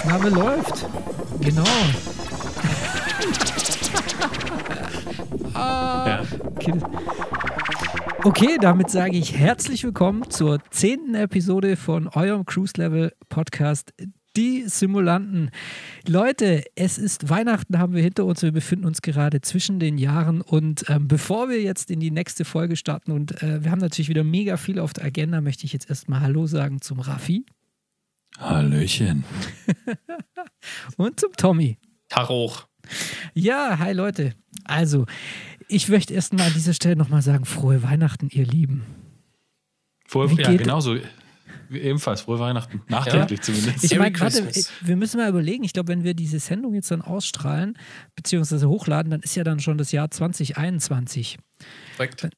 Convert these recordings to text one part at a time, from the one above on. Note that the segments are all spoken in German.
Aufnahme läuft. Genau. ah, okay. okay, damit sage ich herzlich willkommen zur zehnten Episode von eurem Cruise Level Podcast. Die Simulanten. Leute, es ist Weihnachten, haben wir hinter uns. Wir befinden uns gerade zwischen den Jahren. Und ähm, bevor wir jetzt in die nächste Folge starten, und äh, wir haben natürlich wieder mega viel auf der Agenda, möchte ich jetzt erstmal Hallo sagen zum Raffi Hallöchen. und zum Tommy. Tag hoch. Ja, hi Leute. Also, ich möchte erstmal an dieser Stelle nochmal sagen, frohe Weihnachten, ihr Lieben. Frohe, Wie ja, genauso. Ebenfalls frohe Weihnachten. Nachträglich zumindest. Ich meine, warte, Christmas. wir müssen mal überlegen, ich glaube, wenn wir diese Sendung jetzt dann ausstrahlen, beziehungsweise hochladen, dann ist ja dann schon das Jahr 2021.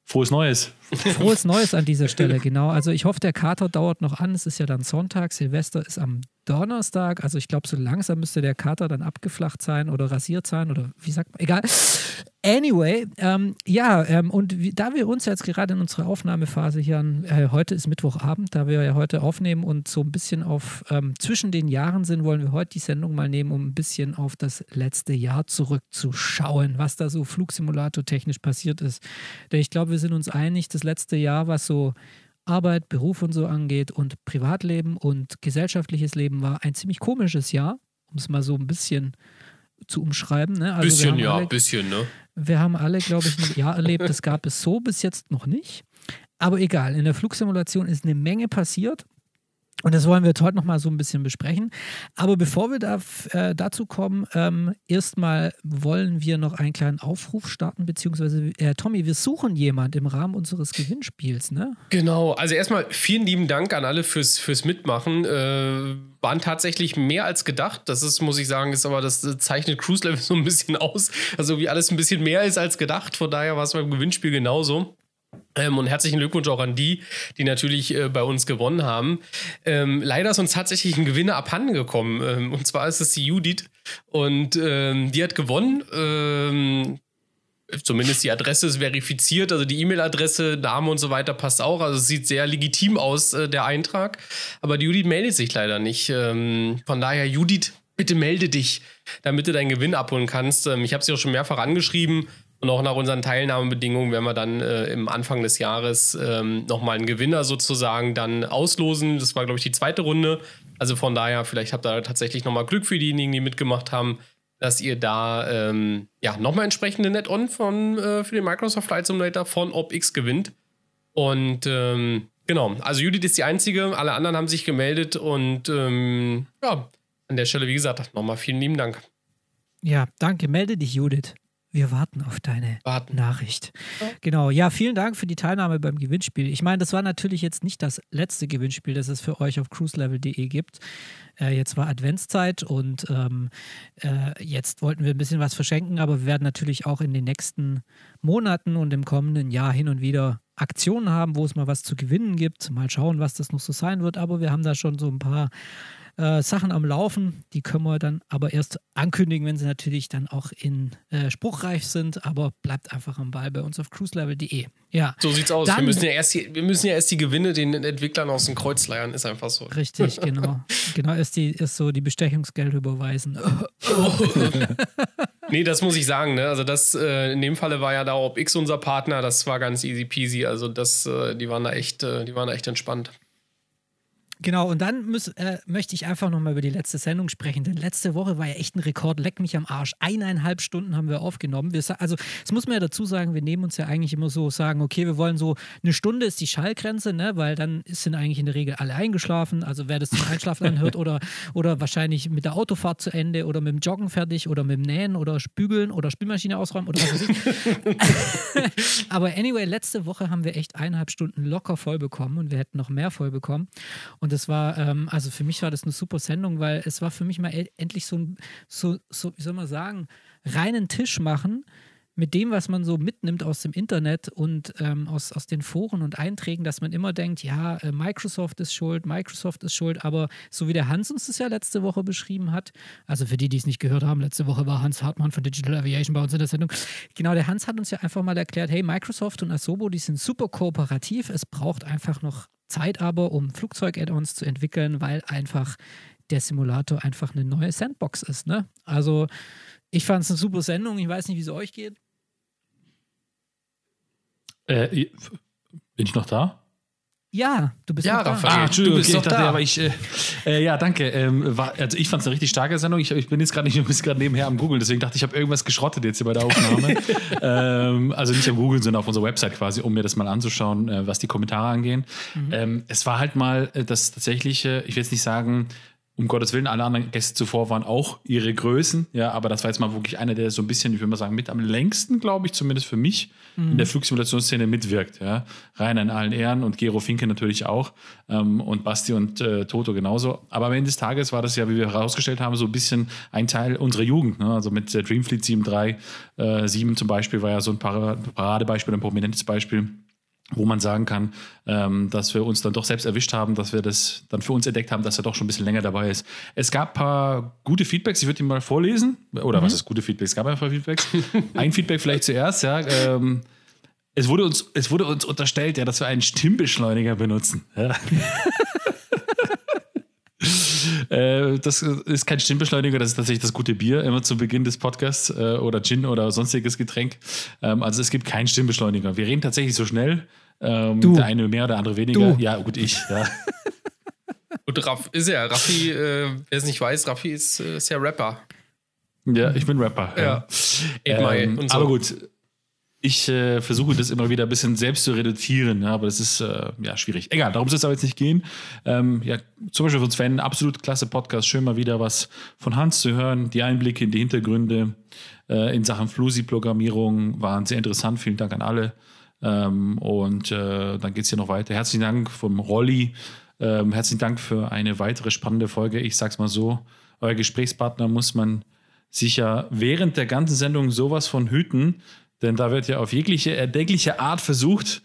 Frohes Neues. Frohes Neues an dieser Stelle, genau. Also ich hoffe, der Kater dauert noch an. Es ist ja dann Sonntag, Silvester ist am Donnerstag. Also ich glaube, so langsam müsste der Kater dann abgeflacht sein oder rasiert sein oder wie sagt man, egal. Anyway, ähm, ja, ähm, und wie, da wir uns jetzt gerade in unserer Aufnahmephase hier, an, äh, heute ist Mittwochabend, da wir ja heute aufnehmen und so ein bisschen auf ähm, zwischen den Jahren sind, wollen wir heute die Sendung mal nehmen, um ein bisschen auf das letzte Jahr zurückzuschauen, was da so Flugsimulator technisch passiert ist. Denn ich glaube, wir sind uns einig, das letzte Jahr, was so Arbeit, Beruf und so angeht und Privatleben und gesellschaftliches Leben war ein ziemlich komisches Jahr, um es mal so ein bisschen zu umschreiben. Ne? Also bisschen, ja, alle, bisschen, ne? wir haben alle, glaube ich, ein Jahr erlebt, das gab es so bis jetzt noch nicht. Aber egal, in der Flugsimulation ist eine Menge passiert. Und das wollen wir heute nochmal so ein bisschen besprechen. Aber bevor wir da, äh, dazu kommen, ähm, erstmal wollen wir noch einen kleinen Aufruf starten, beziehungsweise, äh, Tommy, wir suchen jemand im Rahmen unseres Gewinnspiels, ne? Genau, also erstmal vielen lieben Dank an alle fürs, fürs Mitmachen. Äh, waren tatsächlich mehr als gedacht. Das ist, muss ich sagen, ist aber, das zeichnet Cruise Level so ein bisschen aus. Also wie alles ein bisschen mehr ist als gedacht. Von daher war es beim Gewinnspiel genauso. Ähm, und herzlichen Glückwunsch auch an die, die natürlich äh, bei uns gewonnen haben. Ähm, leider ist uns tatsächlich ein Gewinner abhanden gekommen. Ähm, und zwar ist es die Judith. Und ähm, die hat gewonnen. Ähm, Zumindest die Adresse ist verifiziert, also die E-Mail-Adresse, Name und so weiter passt auch. Also es sieht sehr legitim aus, äh, der Eintrag. Aber die Judith meldet sich leider nicht. Ähm, von daher, Judith, bitte melde dich, damit du deinen Gewinn abholen kannst. Ich habe sie auch schon mehrfach angeschrieben und auch nach unseren Teilnahmebedingungen werden wir dann äh, im Anfang des Jahres ähm, nochmal einen Gewinner sozusagen dann auslosen. Das war, glaube ich, die zweite Runde. Also von daher, vielleicht habt ihr tatsächlich nochmal Glück für diejenigen, die mitgemacht haben dass ihr da ähm, ja nochmal entsprechende Net-On äh, für den Microsoft Flight Simulator von OpX gewinnt. Und ähm, genau, also Judith ist die einzige, alle anderen haben sich gemeldet und ähm, ja, an der Stelle, wie gesagt, nochmal vielen lieben Dank. Ja, danke. Melde dich, Judith. Wir warten auf deine Warten. Nachricht. Genau. Ja, vielen Dank für die Teilnahme beim Gewinnspiel. Ich meine, das war natürlich jetzt nicht das letzte Gewinnspiel, das es für euch auf cruiselevel.de gibt. Äh, jetzt war Adventszeit und ähm, äh, jetzt wollten wir ein bisschen was verschenken, aber wir werden natürlich auch in den nächsten Monaten und im kommenden Jahr hin und wieder Aktionen haben, wo es mal was zu gewinnen gibt. Mal schauen, was das noch so sein wird. Aber wir haben da schon so ein paar äh, Sachen am Laufen. Die können wir dann aber erst ankündigen, wenn sie natürlich dann auch in äh, spruchreif sind. Aber bleibt einfach am Ball bei uns auf cruiselevel.de. Ja, So sieht's aus. Dann- wir, müssen ja erst die, wir müssen ja erst die Gewinne den Entwicklern aus dem Kreuz leiern, ist einfach so. richtig, genau. genau, ist, die, ist so die Bestechungsgeld überweisen. Nee, das muss ich sagen, ne? Also das, äh, in dem Falle war ja da OpX unser Partner, das war ganz easy peasy. Also das, äh, die waren da echt, äh, die waren da echt entspannt. Genau, und dann muss, äh, möchte ich einfach nochmal über die letzte Sendung sprechen, denn letzte Woche war ja echt ein Rekord, leck mich am Arsch. Eineinhalb Stunden haben wir aufgenommen. Wir, also, das muss man ja dazu sagen, wir nehmen uns ja eigentlich immer so, sagen, okay, wir wollen so, eine Stunde ist die Schallgrenze, ne, weil dann sind eigentlich in der Regel alle eingeschlafen. Also, wer das zum Einschlafen anhört oder, oder wahrscheinlich mit der Autofahrt zu Ende oder mit dem Joggen fertig oder mit dem Nähen oder Spügeln oder Spülmaschine ausräumen oder was weiß ich. Aber anyway, letzte Woche haben wir echt eineinhalb Stunden locker voll bekommen und wir hätten noch mehr voll bekommen. Und das war, ähm, also für mich war das eine super Sendung, weil es war für mich mal e- endlich so ein, so, so, wie soll man sagen, reinen Tisch machen mit dem, was man so mitnimmt aus dem Internet und ähm, aus, aus den Foren und Einträgen, dass man immer denkt, ja, äh, Microsoft ist schuld, Microsoft ist schuld, aber so wie der Hans uns das ja letzte Woche beschrieben hat, also für die, die es nicht gehört haben, letzte Woche war Hans Hartmann von Digital Aviation bei uns in der Sendung. Genau, der Hans hat uns ja einfach mal erklärt, hey, Microsoft und Asobo, die sind super kooperativ, es braucht einfach noch Zeit aber, um Flugzeug-Add-ons zu entwickeln, weil einfach der Simulator einfach eine neue Sandbox ist. Ne? Also ich fand es eine super Sendung. Ich weiß nicht, wie es euch geht. Äh, bin ich noch da? Ja, du bist Ja, noch da. Raphael. Ah, Entschuldigung, du bist okay, ich dachte, da. aber ich, äh, äh, ja, danke. Ähm, war, also ich fand es eine richtig starke Sendung. Ich, ich bin jetzt gerade nicht, ich bin gerade nebenher am Googeln, deswegen dachte ich, ich habe irgendwas geschrottet jetzt hier bei der Aufnahme. ähm, also nicht am Googeln, sondern auf unserer Website quasi, um mir das mal anzuschauen, äh, was die Kommentare angehen. Ähm, es war halt mal äh, das tatsächliche, ich will jetzt nicht sagen, um Gottes Willen, alle anderen Gäste zuvor waren auch ihre Größen, ja, aber das war jetzt mal wirklich einer, der so ein bisschen, ich würde mal sagen, mit am längsten, glaube ich, zumindest für mich, in der Flugsimulationsszene mitwirkt, ja. Rainer in allen Ehren und Gero Finke natürlich auch ähm, und Basti und äh, Toto genauso. Aber am Ende des Tages war das ja, wie wir herausgestellt haben, so ein bisschen ein Teil unserer Jugend, ne? also mit äh, Dreamfleet 7.3, äh, 7 zum Beispiel war ja so ein Para- Paradebeispiel, ein prominentes Beispiel wo man sagen kann, ähm, dass wir uns dann doch selbst erwischt haben, dass wir das dann für uns entdeckt haben, dass er doch schon ein bisschen länger dabei ist. Es gab ein paar gute Feedbacks, ich würde die mal vorlesen. Oder was ist gute Feedbacks? Es gab einfach Feedbacks. ein Feedback vielleicht zuerst, ja. Ähm, es wurde, uns, es wurde uns unterstellt, ja, dass wir einen Stimmbeschleuniger benutzen. Ja. Äh, das ist kein Stimmbeschleuniger, das ist tatsächlich das gute Bier, immer zu Beginn des Podcasts äh, oder Gin oder sonstiges Getränk. Ähm, also es gibt keinen Stimmbeschleuniger. Wir reden tatsächlich so schnell. Ähm, Du. Der eine mehr, der andere weniger. Du. Ja, gut, ich. Ja. Und Raff ist ja, Raffi, äh, wer es nicht weiß, Raffi ist, äh, ist ja Rapper. ja, ich bin Rapper. Ja. Mile Ähm, und so. Aber gut, ich äh, versuche das immer wieder ein bisschen selbst zu reduzieren, ja, aber das ist äh, ja schwierig. Egal, darum soll es aber jetzt nicht gehen. Ähm, ja, zum Beispiel von Sven, absolut klasse Podcast, schön mal wieder was von Hans zu hören. Die Einblicke in die Hintergründe äh, in Sachen Flusi-Programmierung waren sehr interessant. Vielen Dank an alle. Ähm, und äh, dann geht es hier noch weiter. Herzlichen Dank vom Rolli. Ähm, herzlichen Dank für eine weitere spannende Folge. Ich sag's mal so: Euer Gesprächspartner muss man sicher während der ganzen Sendung sowas von hüten, denn da wird ja auf jegliche erdenkliche Art versucht,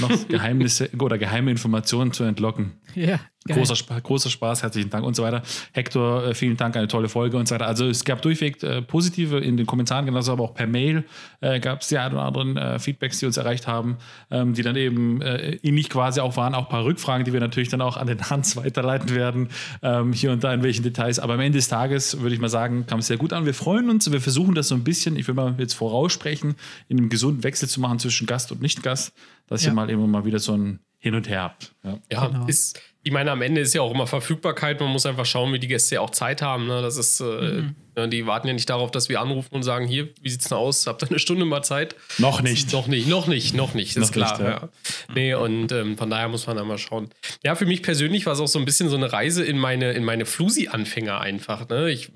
noch Geheimnisse oder geheime Informationen zu entlocken. Ja, geil. Großer, großer Spaß, herzlichen Dank und so weiter. Hector, äh, vielen Dank, eine tolle Folge und so weiter. Also es gab durchweg äh, positive in den Kommentaren, genauso aber auch per Mail äh, gab es die ein oder anderen äh, Feedbacks, die uns erreicht haben, ähm, die dann eben äh, ähnlich quasi auch waren, auch ein paar Rückfragen, die wir natürlich dann auch an den Hans weiterleiten werden, ähm, hier und da in welchen Details. Aber am Ende des Tages würde ich mal sagen, kam es sehr gut an. Wir freuen uns, wir versuchen das so ein bisschen, ich will mal jetzt voraussprechen, in einem gesunden Wechsel zu machen zwischen Gast und Nicht-Gast, dass Ja. ihr mal immer mal wieder so ein Hin und Her habt. Ja. Ja, Genau. ist, ich meine, am Ende ist ja auch immer Verfügbarkeit. Man muss einfach schauen, wie die Gäste ja auch Zeit haben. Ne? Das ist, äh, ne, die warten ja nicht darauf, dass wir anrufen und sagen, hier, wie sieht's denn aus? Habt ihr eine Stunde mal Zeit? Noch nicht. Noch nicht, noch nicht, noch nicht, ist Noch klar. nicht, ja. ja. Nee, und ähm, von daher muss man da mal schauen. Ja, für mich persönlich war es auch so ein bisschen so eine Reise in meine, in meine Flusi-Anfänger einfach. Ne? Ich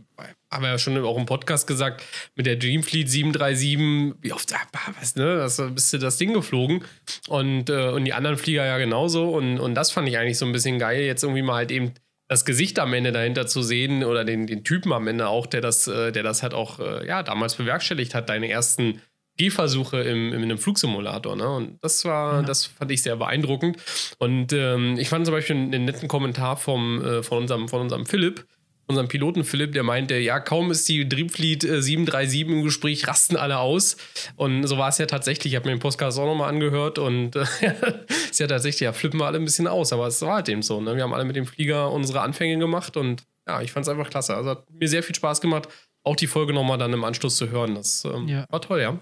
habe ja schon auch im Podcast gesagt, mit der Dreamfleet 737, wie oft, ah, was, ne, das bist du das Ding geflogen. Und, äh, und die anderen Flieger ja genauso. Und, und das fand ich eigentlich so ein bisschen geil, jetzt irgendwie mal halt eben das Gesicht am Ende dahinter zu sehen oder den, den Typen am Ende auch, der das, äh, der das halt auch äh, ja, damals bewerkstelligt hat, deine ersten Gehversuche im, in einem Flugsimulator. Ne? Und das war, Ja. das fand ich sehr beeindruckend. Und ähm, ich fand zum Beispiel einen netten Kommentar vom, äh, von, unserem, von unserem Philipp, unserem Piloten Philipp, der meinte, ja, kaum ist die Dreamfleet äh, 737 im Gespräch, rasten alle aus. Und so war es ja tatsächlich. Ich habe mir den Podcast auch nochmal angehört und äh, ist ja tatsächlich, ja, flippen wir alle ein bisschen aus. Aber es war halt eben so. Ne? Wir haben alle mit dem Flieger unsere Anfänge gemacht und ja, ich fand es einfach klasse. Also hat mir sehr viel Spaß gemacht, auch die Folge nochmal dann im Anschluss zu hören. Das ähm, Ja. war toll, ja.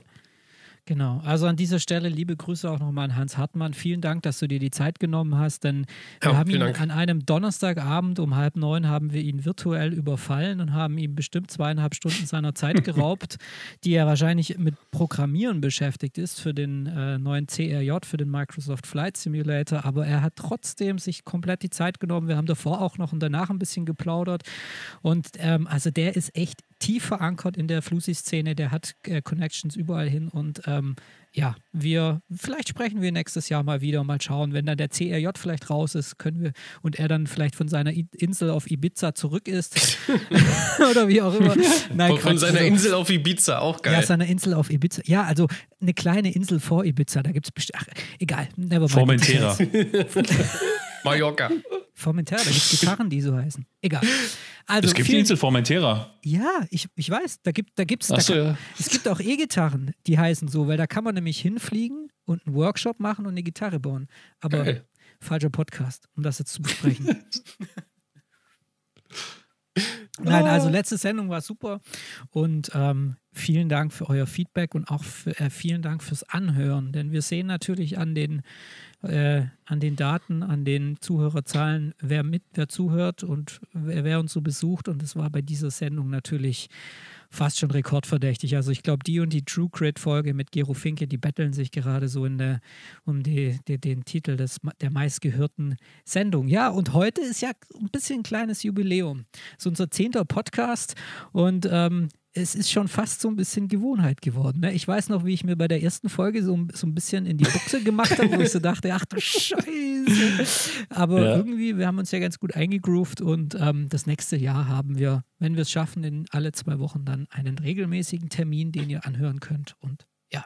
Genau. Also an dieser Stelle liebe Grüße auch nochmal an Hans Hartmann. Vielen Dank, dass du dir die Zeit genommen hast, denn wir Ja, haben ihn Dank. an einem Donnerstagabend um halb neun haben wir ihn virtuell überfallen und haben ihm bestimmt zweieinhalb Stunden seiner Zeit geraubt, die er wahrscheinlich mit Programmieren beschäftigt ist für den äh, neuen CRJ, für den Microsoft Flight Simulator. Aber er hat trotzdem sich komplett die Zeit genommen. Wir haben davor auch noch und danach ein bisschen geplaudert. Und ähm, also der ist echt tief verankert in der Flusi-Szene, der hat äh, Connections überall hin und ähm, ja, wir, vielleicht sprechen wir nächstes Jahr mal wieder mal schauen, wenn dann der CRJ vielleicht raus ist, können wir und er dann vielleicht von seiner I Insel auf Ibiza zurück ist oder wie auch immer. Nein, Von, von seiner Insel auf Ibiza, auch geil. ja, seiner Insel auf Ibiza. Ja, also eine kleine Insel vor Ibiza, da gibt es bestimmt. Ach, egal, never mind. Formentera. Mallorca. Formentera, da gibt es Gitarren, die so heißen. Egal. Also, Es gibt die vielen- Insel Formentera. Ja, ich, ich weiß, da gibt da gibt's, da so, kann, ja. es gibt auch E-Gitarren, die heißen so, weil da kann man nämlich hinfliegen und einen Workshop machen und eine Gitarre bauen. Aber Geil. falscher Podcast, um das jetzt zu besprechen. Nein, also letzte Sendung war super und ähm, vielen Dank für euer Feedback und auch für, äh, vielen Dank fürs Anhören, denn wir sehen natürlich an den, äh, an den Daten, an den Zuhörerzahlen, wer mit, wer zuhört und wer, wer uns so besucht und es war bei dieser Sendung natürlich fast schon rekordverdächtig. Also ich glaube, die und die True Crit Folge mit Gero Finke, die betteln sich gerade so in der, um die, die, den Titel des, der meistgehörten Sendung. Ja, und heute ist ja ein bisschen ein kleines Jubiläum. So unser zehnter Podcast und ähm, es ist schon fast so ein bisschen Gewohnheit geworden. Ne? Ich weiß noch, wie ich mir bei der ersten Folge so, so ein bisschen in die Buchse gemacht habe, wo ich so dachte, ach du Scheiße. Aber ja. irgendwie, wir haben uns ja ganz gut eingegroovt und ähm, das nächste Jahr haben wir, wenn wir es schaffen, in alle zwei Wochen dann einen regelmäßigen Termin, den ihr anhören könnt. Und ja.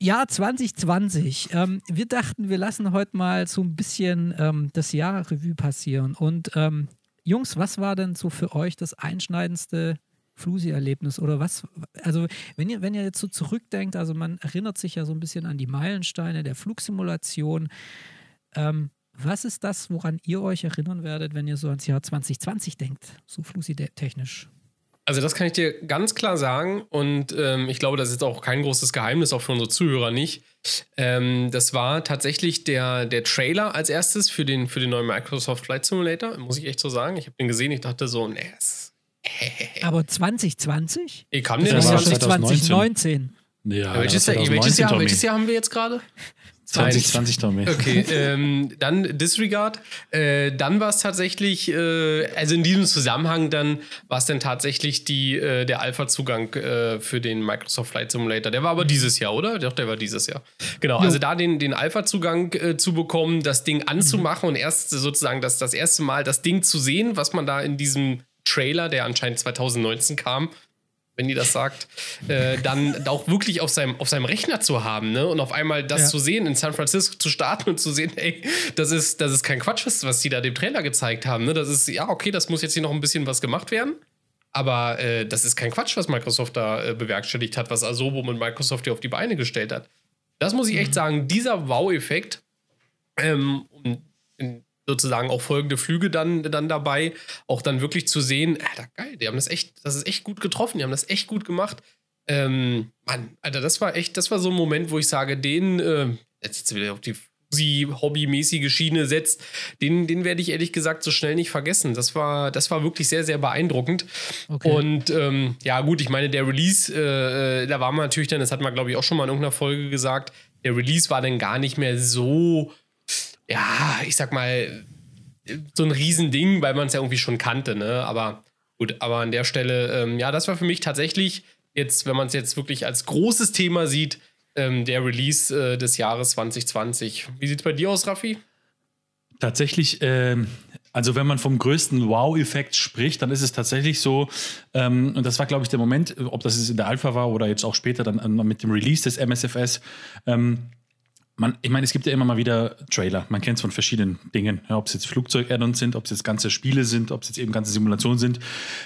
Jahr 2020. Ähm, wir dachten, wir lassen heute mal so ein bisschen ähm, das Jahr Revue passieren. Und ähm, Jungs, was war denn so für euch das einschneidendste Flusi-Erlebnis oder was? Also, wenn ihr, wenn ihr jetzt so zurückdenkt, also man erinnert sich ja so ein bisschen an die Meilensteine der Flugsimulation. Ähm, was ist das, woran ihr euch erinnern werdet, wenn ihr so ans Jahr 2020 denkt, so Flusi-technisch? Also das kann ich dir ganz klar sagen und ähm, ich glaube, das ist auch kein großes Geheimnis, auch für unsere Zuhörer nicht. Ähm, das war tatsächlich der, der Trailer als erstes für den, für den neuen Microsoft Flight Simulator, muss ich echt so sagen. Ich habe den gesehen, ich dachte so, nee, es Aber 2020? Ich kam den 2019. 2019. Ja, welches, Jahr, welches, Jahr, welches Jahr haben wir jetzt gerade? 2020 Tommy. Okay, ähm, dann Disregard. Äh, dann war es tatsächlich, äh, also in diesem Zusammenhang dann war es dann tatsächlich die, äh, der Alpha-Zugang äh, für den Microsoft Flight Simulator. Der war aber dieses Jahr, oder? Doch, der war dieses Jahr. Genau, also da den, den Alpha-Zugang äh, zu bekommen, das Ding anzumachen mhm. und erst sozusagen das, das erste Mal das Ding zu sehen, was man da in diesem Trailer, der anscheinend 2019 kam, wenn die das sagt, äh, dann auch wirklich auf seinem, auf seinem Rechner zu haben, ne? Und auf einmal das ja. zu sehen, in San Francisco zu starten und zu sehen, ey, das ist, das ist kein Quatsch, was, die da dem Trailer gezeigt haben. Ne? Das ist, ja, okay, das muss jetzt hier noch ein bisschen was gemacht werden. Aber äh, das ist kein Quatsch, was Microsoft da äh, bewerkstelligt hat, was Asobo mit Microsoft hier auf die Beine gestellt hat. Das muss ich echt mhm. sagen, dieser Wow-Effekt, ähm, sozusagen auch folgende Flüge dann, dann dabei, auch dann wirklich zu sehen, Alter, geil, die haben das echt, das ist echt gut getroffen, die haben das echt gut gemacht. Ähm, Mann, Alter, das war echt, das war so ein Moment, wo ich sage, den, äh, jetzt wieder auf die sie hobbymäßige Schiene setzt, den, den werde ich ehrlich gesagt so schnell nicht vergessen. Das war, das war wirklich sehr, sehr beeindruckend. Okay. Und ähm, ja, gut, ich meine, der Release, äh, äh da war man natürlich dann, das hat man, glaube ich, auch schon mal in irgendeiner Folge gesagt, der Release war dann gar nicht mehr so ja, ich sag mal, so ein Riesending, weil man es ja irgendwie schon kannte, ne? Aber gut, aber an der Stelle, ähm, ja, das war für mich tatsächlich jetzt, wenn man es jetzt wirklich als großes Thema sieht, ähm, der Release äh, des Jahres 2020. Wie sieht es bei dir aus, Raffi? Tatsächlich, ähm, also wenn man vom größten Wow-Effekt spricht, dann ist es tatsächlich so, ähm, und das war, glaube ich, der Moment, ob das jetzt in der Alpha war oder jetzt auch später dann äh, mit dem Release des MSFS, ähm, man, ich meine, es gibt ja immer mal wieder Trailer. Man kennt es von verschiedenen Dingen. Ja, ob es jetzt Flugzeug-Add-ons sind, ob es jetzt ganze Spiele sind, ob es jetzt eben ganze Simulationen sind.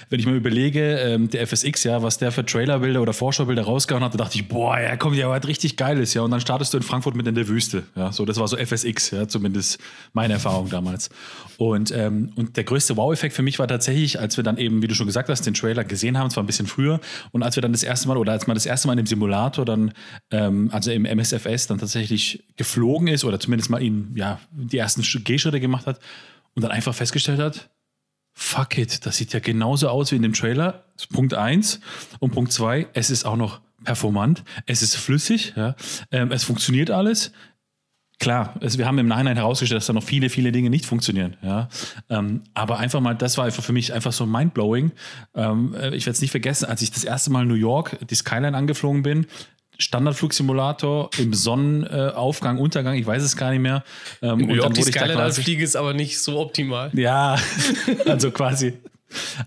Wenn ich mir überlege, ähm, der FSX, ja, was der für Trailerbilder oder Vorschaubilder rausgehauen hat, da dachte ich, boah, ja, kommt ja was richtig Geiles, ja. Und dann startest du in Frankfurt mit in der Wüste. Ja, so, das war so FSX, ja, zumindest meine Erfahrung damals. Und, ähm, und der größte Wow-Effekt für mich war tatsächlich, als wir dann eben, wie du schon gesagt hast, den Trailer gesehen haben, zwar ein bisschen früher, und als wir dann das erste Mal, oder als man das erste Mal in dem Simulator dann, ähm, also im MSFS, dann tatsächlich geflogen ist oder zumindest mal ihn, ja, die ersten Gehschritte gemacht hat und dann einfach festgestellt hat, fuck it, das sieht ja genauso aus wie in dem Trailer. Punkt eins Und Punkt zwei es ist auch noch performant, es ist flüssig, ja, ähm, es funktioniert alles. Klar, es, wir haben im Nachhinein herausgestellt, dass da noch viele, viele Dinge nicht funktionieren. Ja? Ähm, aber einfach mal, das war einfach für mich einfach so mindblowing. Ähm, äh, ich werde es nicht vergessen, als ich das erste Mal in New York die Skyline angeflogen bin, Standardflugsimulator im Sonnenaufgang, Untergang, ich weiß es gar nicht mehr. Ähm, New York die Skyline als Fliege ist aber nicht so optimal. Ja, also quasi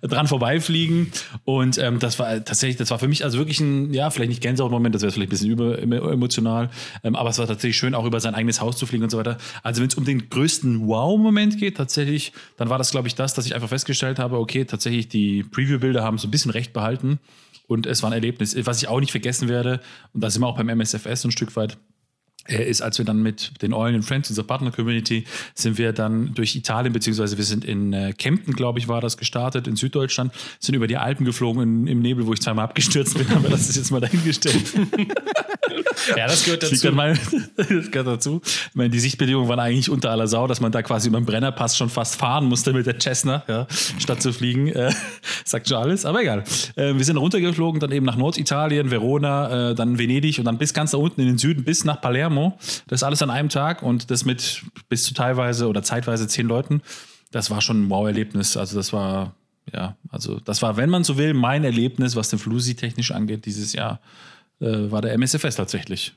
dran vorbeifliegen. Und ähm, das war tatsächlich, das war für mich also wirklich ein, ja, vielleicht nicht Gänsehaut-Moment, das wäre vielleicht ein bisschen über, emotional, ähm, aber es war tatsächlich schön, auch über sein eigenes Haus zu fliegen und so weiter. Also wenn es um den größten Wow-Moment geht, tatsächlich, dann war das, glaube ich, das, dass ich einfach festgestellt habe, okay, tatsächlich die Preview-Bilder haben so ein bisschen recht behalten. Und es war ein Erlebnis, was ich auch nicht vergessen werde. Und da sind wir auch beim MSFS ein Stück weit. Ist, als wir dann mit den Eulen and Friends, unserer Partner-Community, sind wir dann durch Italien, beziehungsweise wir sind in äh, Kempten, glaube ich, war das gestartet, in Süddeutschland, sind über die Alpen geflogen in, im Nebel, wo ich zweimal abgestürzt bin, aber das ist jetzt mal dahingestellt. ja, das gehört dazu. meinem- das gehört dazu. Ich meine, die Sichtbedingungen waren eigentlich unter aller Sau, dass man da quasi über den Brennerpass schon fast fahren musste mit der Cessna, ja, statt zu fliegen. Äh, sagt schon alles, aber egal. Äh, wir sind runtergeflogen, dann eben nach Norditalien, Verona, äh, dann Venedig und dann bis ganz da unten in den Süden, bis nach Palermo. Das alles an einem Tag und das mit bis zu teilweise oder zeitweise zehn Leuten. Das war schon ein Wow-Erlebnis. Also das war, ja, also das war, wenn man so will, mein Erlebnis, was den Flusi technisch angeht, dieses Jahr, äh, war der MSFS tatsächlich.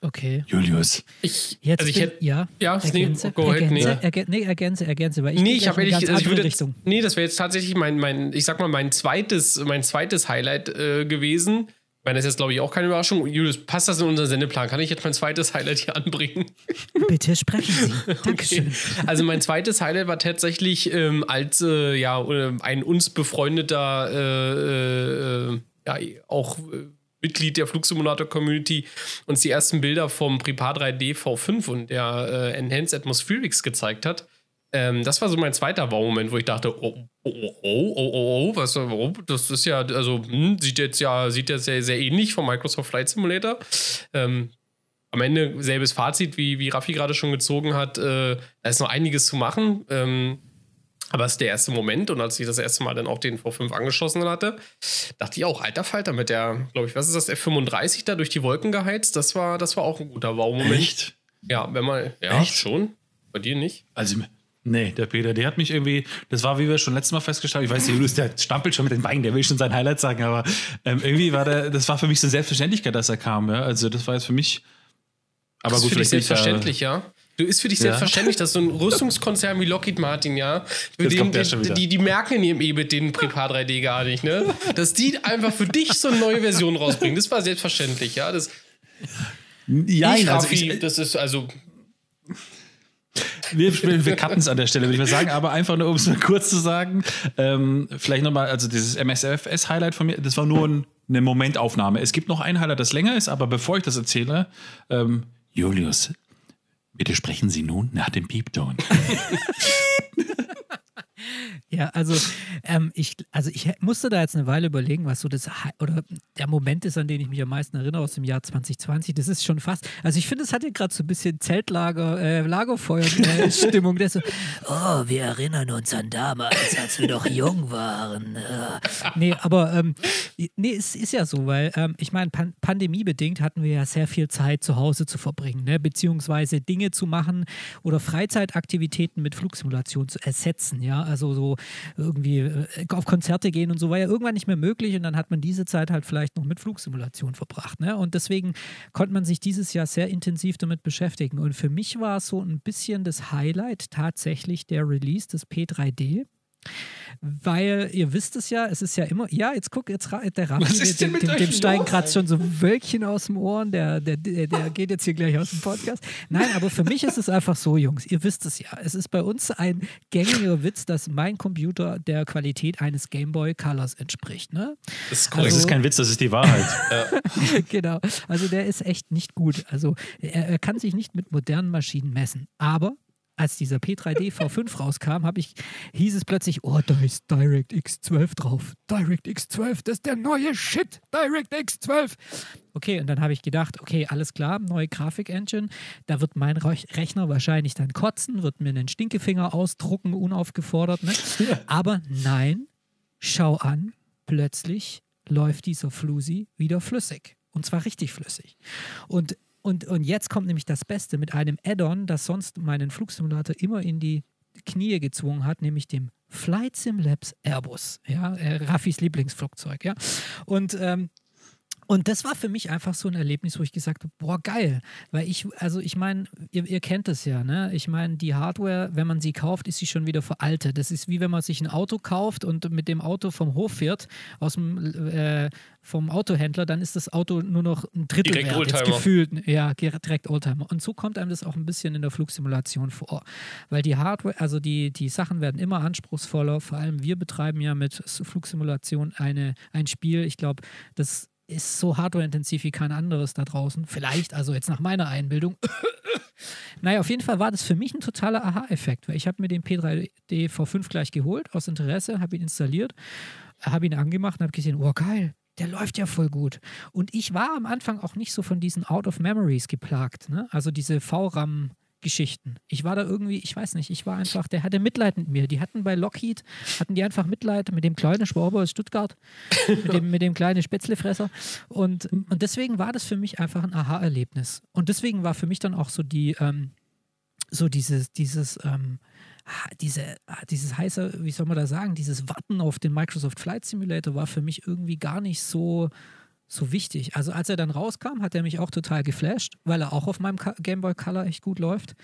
Okay. Julius. Ich, Jetzt also ich bin- hätte. ja, Ja, nee, ergänze, go ahead, ergänze, nee. ergänze, nee, ergänze, ergänze, weil ich Nee, ich habe ehrlich, also ich würde Richtung. Nee, das wäre jetzt tatsächlich mein, mein, ich sag mal, mein zweites, mein zweites Highlight äh, gewesen. Meine, das ist jetzt, glaube ich, auch keine Überraschung. Julius, passt das in unseren Sendeplan? Kann ich jetzt mein zweites Highlight hier anbringen? Bitte sprechen Sie. Dankeschön. Also mein zweites Highlight war tatsächlich ähm, als äh, ja, äh, ein uns befreundeter äh, äh, ja, auch äh, Mitglied der Flugsimulator-Community uns die ersten Bilder vom Prepar 3D V5 und der äh, Enhanced Atmospherics gezeigt hat. Ähm, das war so mein zweiter Wow-Moment, wo ich dachte, oh, oh, oh, oh, oh, oh, oh, was, oh, das ist ja, also hm, sieht jetzt ja, sieht jetzt sehr, sehr ähnlich vom Microsoft Flight Simulator. Ähm, am Ende selbes Fazit, wie, wie Raffi gerade schon gezogen hat. Äh, da ist noch einiges zu machen. Ähm, aber es ist der erste Moment. Und als ich das erste Mal dann auch den V5 angeschossen hatte, dachte ich auch, alter Falter, mit der, glaube ich, was ist das, F35 da durch die Wolken geheizt? Das war, das war auch ein guter Wow-Moment. Echt? Ja, wenn man, ja, Echt? schon. Bei dir nicht? Also, nee, der Peter, der hat mich irgendwie, das war, wie wir schon letztes Mal festgestellt haben, ich weiß, der Julius, der stampelt schon mit den Beinen, der will schon sein Highlight sagen, aber ähm, irgendwie war der, das war für mich so eine Selbstverständlichkeit, dass er kam, ja. Also, das war jetzt für mich. Aber Das ist gut, für dich selbstverständlich, ja. Du ist für dich Ja. selbstverständlich, dass so ein Rüstungskonzern wie Lockheed Martin, ja, den, die, die, die merken in ihrem EBIT den Prepar 3D gar nicht, ne? Dass die einfach für dich so eine neue Version rausbringen. Das war selbstverständlich, ja. Das, Ja, ich, also Raffi, ich, das ist also. Wir, wir, cutten es an der Stelle, würde ich mal sagen, aber einfach nur, um es mal kurz zu sagen, ähm, vielleicht nochmal, also dieses MSFS-Highlight von mir, das war nur ein, eine Momentaufnahme. Es gibt noch ein Highlight, das länger ist, aber bevor ich das erzähle, ähm, Julius, bitte sprechen Sie nun nach dem Piepton. Ja, also, ähm, ich, also ich musste da jetzt eine Weile überlegen, was so das oder der Moment ist, an den ich mich am meisten erinnere aus dem Jahr 2020. Das ist schon fast, also ich finde, es hat ja gerade so ein bisschen Zeltlager, äh, Lagerfeuer-Stimmung. so, oh, wir erinnern uns an damals, als wir noch jung waren. Äh. Nee, aber ähm, nee, es ist ja so, weil ähm, ich meine, pan pandemiebedingt hatten wir ja sehr viel Zeit zu Hause zu verbringen, ne? beziehungsweise Dinge zu machen oder Freizeitaktivitäten mit Flugsimulation zu ersetzen, ja, also so irgendwie äh, auf Konzerte gehen und so war ja irgendwann nicht mehr möglich und dann hat man diese Zeit halt vielleicht noch mit Flugsimulation verbracht, ne? Und deswegen konnte man sich dieses Jahr sehr intensiv damit beschäftigen und für mich war so ein bisschen das Highlight tatsächlich der Release des P3D. Weil ihr wisst es ja, es ist ja immer, ja, jetzt guck, jetzt der Raffi, Was ist denn dem, mit dem, euch dem steigen gerade schon so Wölkchen aus dem Ohren, der, der, der, der geht jetzt hier gleich aus dem Podcast. Nein, aber für mich ist es einfach so, Jungs, ihr wisst es ja, es ist bei uns ein gängiger Witz, dass mein Computer der Qualität eines Gameboy Colors entspricht, ne? Das ist Das korrekt. ist kein Witz, das ist die Wahrheit. genau. Also der ist echt nicht gut. Also er, er kann sich nicht mit modernen Maschinen messen. Aber als dieser P3D V5 rauskam, habe ich, hieß es plötzlich, oh, da ist DirectX 12 drauf. DirectX 12, das ist der neue Shit. DirectX 12. Okay, und dann habe ich gedacht, okay, alles klar, neue Grafik-Engine. Da wird mein Rech- Rechner wahrscheinlich dann kotzen, wird mir einen Stinkefinger ausdrucken, unaufgefordert. Ne? Aber nein, schau an, plötzlich läuft dieser Flusi wieder flüssig. Und zwar richtig flüssig. Und, und, und jetzt kommt nämlich das Beste mit einem Add-on, das sonst meinen Flugsimulator immer in die Knie gezwungen hat, nämlich dem Flight Sim Labs Airbus. Ja, äh, Raffis Lieblingsflugzeug. Ja. Und ähm, und das war für mich einfach so ein Erlebnis, wo ich gesagt habe, boah, geil. Weil ich, also ich meine, ihr, ihr kennt es ja, ne? Ich meine, die Hardware, wenn man sie kauft, ist sie schon wieder veraltet. Das ist wie wenn man sich ein Auto kauft und mit dem Auto vom Hof fährt, aus dem, äh, vom Autohändler, dann ist das Auto nur noch ein Drittel Direkt wert, jetzt Oldtimer. gefühlt. Ja, direkt Oldtimer. Und so kommt einem das auch ein bisschen in der Flugsimulation vor. Weil die Hardware, also die, die Sachen werden immer anspruchsvoller. Vor allem wir betreiben ja mit Flugsimulation eine, ein Spiel, ich glaube, das ist so hardwareintensiv wie kein anderes da draußen. Vielleicht, also jetzt nach meiner Einbildung. naja, auf jeden Fall war das für mich ein totaler Aha-Effekt, weil ich habe mir den P3D V5 gleich geholt, aus Interesse, habe ihn installiert, habe ihn angemacht und habe gesehen, oh geil, der läuft ja voll gut. Und ich war am Anfang auch nicht so von diesen Out-of-Memories geplagt, ne? also diese VRAM- Geschichten. Ich war da irgendwie, ich weiß nicht, ich war einfach, der hatte Mitleid mit mir. Die hatten bei Lockheed, hatten die einfach Mitleid mit dem kleinen Schwaber aus Stuttgart, mit dem, mit dem kleinen Spätzlefresser. Und, und deswegen war das für mich einfach ein Aha-Erlebnis. Und deswegen war für mich dann auch so die, ähm, so dieses, dieses, ähm, diese, dieses heiße, wie soll man da sagen, dieses Warten auf den Microsoft Flight Simulator war für mich irgendwie gar nicht so, so wichtig. Also als er dann rauskam, hat er mich auch total geflasht, weil er auch auf meinem Game Boy Color echt gut läuft.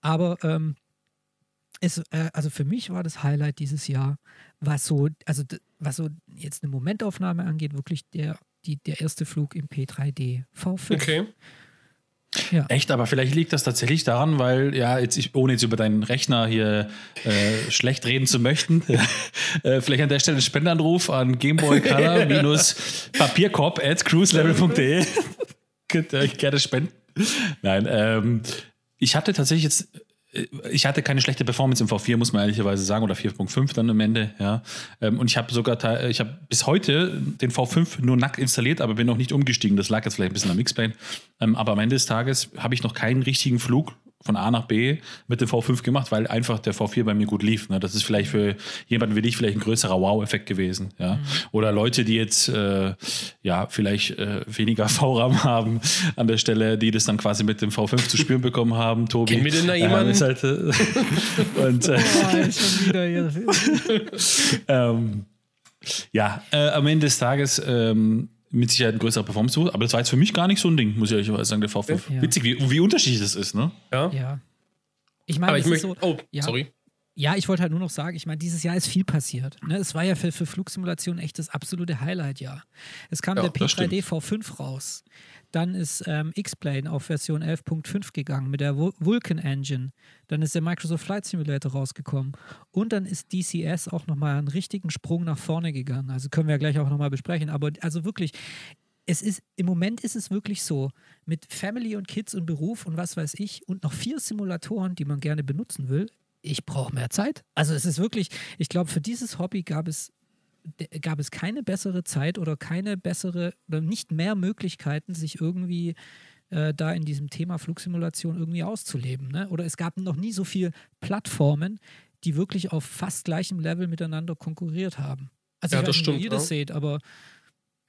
Aber ähm, es, äh, also für mich war das Highlight dieses Jahr, was so, also was so jetzt eine Momentaufnahme angeht, wirklich der, die, der erste Flug im P3D V5. Okay. Ja. Echt, aber vielleicht liegt das tatsächlich daran, weil, ja, jetzt ich, ohne jetzt über deinen Rechner hier äh, schlecht reden zu möchten, äh, vielleicht an der Stelle Spendenanruf an Gameboy minus Papierkorb at cruiselevel.de. Könnt ihr euch gerne spenden. Nein, ähm, ich hatte tatsächlich jetzt ich hatte keine schlechte Performance im V4, muss man ehrlicherweise sagen, oder 4.5 dann am Ende, ja. Ähm, und ich habe sogar, ich habe bis heute den V5 nur nackt installiert, aber bin noch nicht umgestiegen. Das lag jetzt vielleicht ein bisschen am X-Plane. Ähm, aber am Ende des Tages habe ich noch keinen richtigen Flug von A nach B mit dem V5 gemacht, weil einfach der V4 bei mir gut lief. Ne? Das ist vielleicht für jemanden wie dich vielleicht ein größerer Wow-Effekt gewesen. Ja? Mhm. Oder Leute, die jetzt äh, ja vielleicht äh, weniger V-RAM haben an der Stelle, die das dann quasi mit dem V5 zu spüren bekommen haben. Tobi. Kennen wir denn da jemanden? Äh, halt, und, äh, oh, schon wieder hier. ähm, ja, äh, am Ende des Tages ähm, mit Sicherheit ein größerer Performance aber das war jetzt für mich gar nicht so ein Ding, muss ich ehrlich sagen, der V5. Ja. Witzig, wie, wie unterschiedlich das ist, ne? Ja. ja. Ich meine, ich möchte. So, oh, ja, sorry. Ja, ich wollte halt nur noch sagen, ich meine, dieses Jahr ist viel passiert. Ne? Es war ja für, für Flugsimulation echt das absolute Highlight-Jahr. Es kam ja, der P3D V5 raus. Dann ist ähm, X-Plane auf Version 11.5 gegangen mit der Vulcan Engine. Dann ist der Microsoft Flight Simulator rausgekommen. Und dann ist DCS auch nochmal einen richtigen Sprung nach vorne gegangen. Also können wir ja gleich auch nochmal besprechen. Aber also wirklich, es ist, im Moment ist es wirklich so, mit Family und Kids und Beruf und was weiß ich und noch vier Simulatoren, die man gerne benutzen will, ich brauche mehr Zeit. Also es ist wirklich, ich glaube, für dieses Hobby gab es gab es keine bessere Zeit oder keine bessere oder nicht mehr Möglichkeiten, sich irgendwie äh, da in diesem Thema Flugsimulation irgendwie auszuleben. Ne? Oder es gab noch nie so viele Plattformen, die wirklich auf fast gleichem Level miteinander konkurriert haben. Also ja, ich weiß stimmt, nicht, wie ihr das seht, aber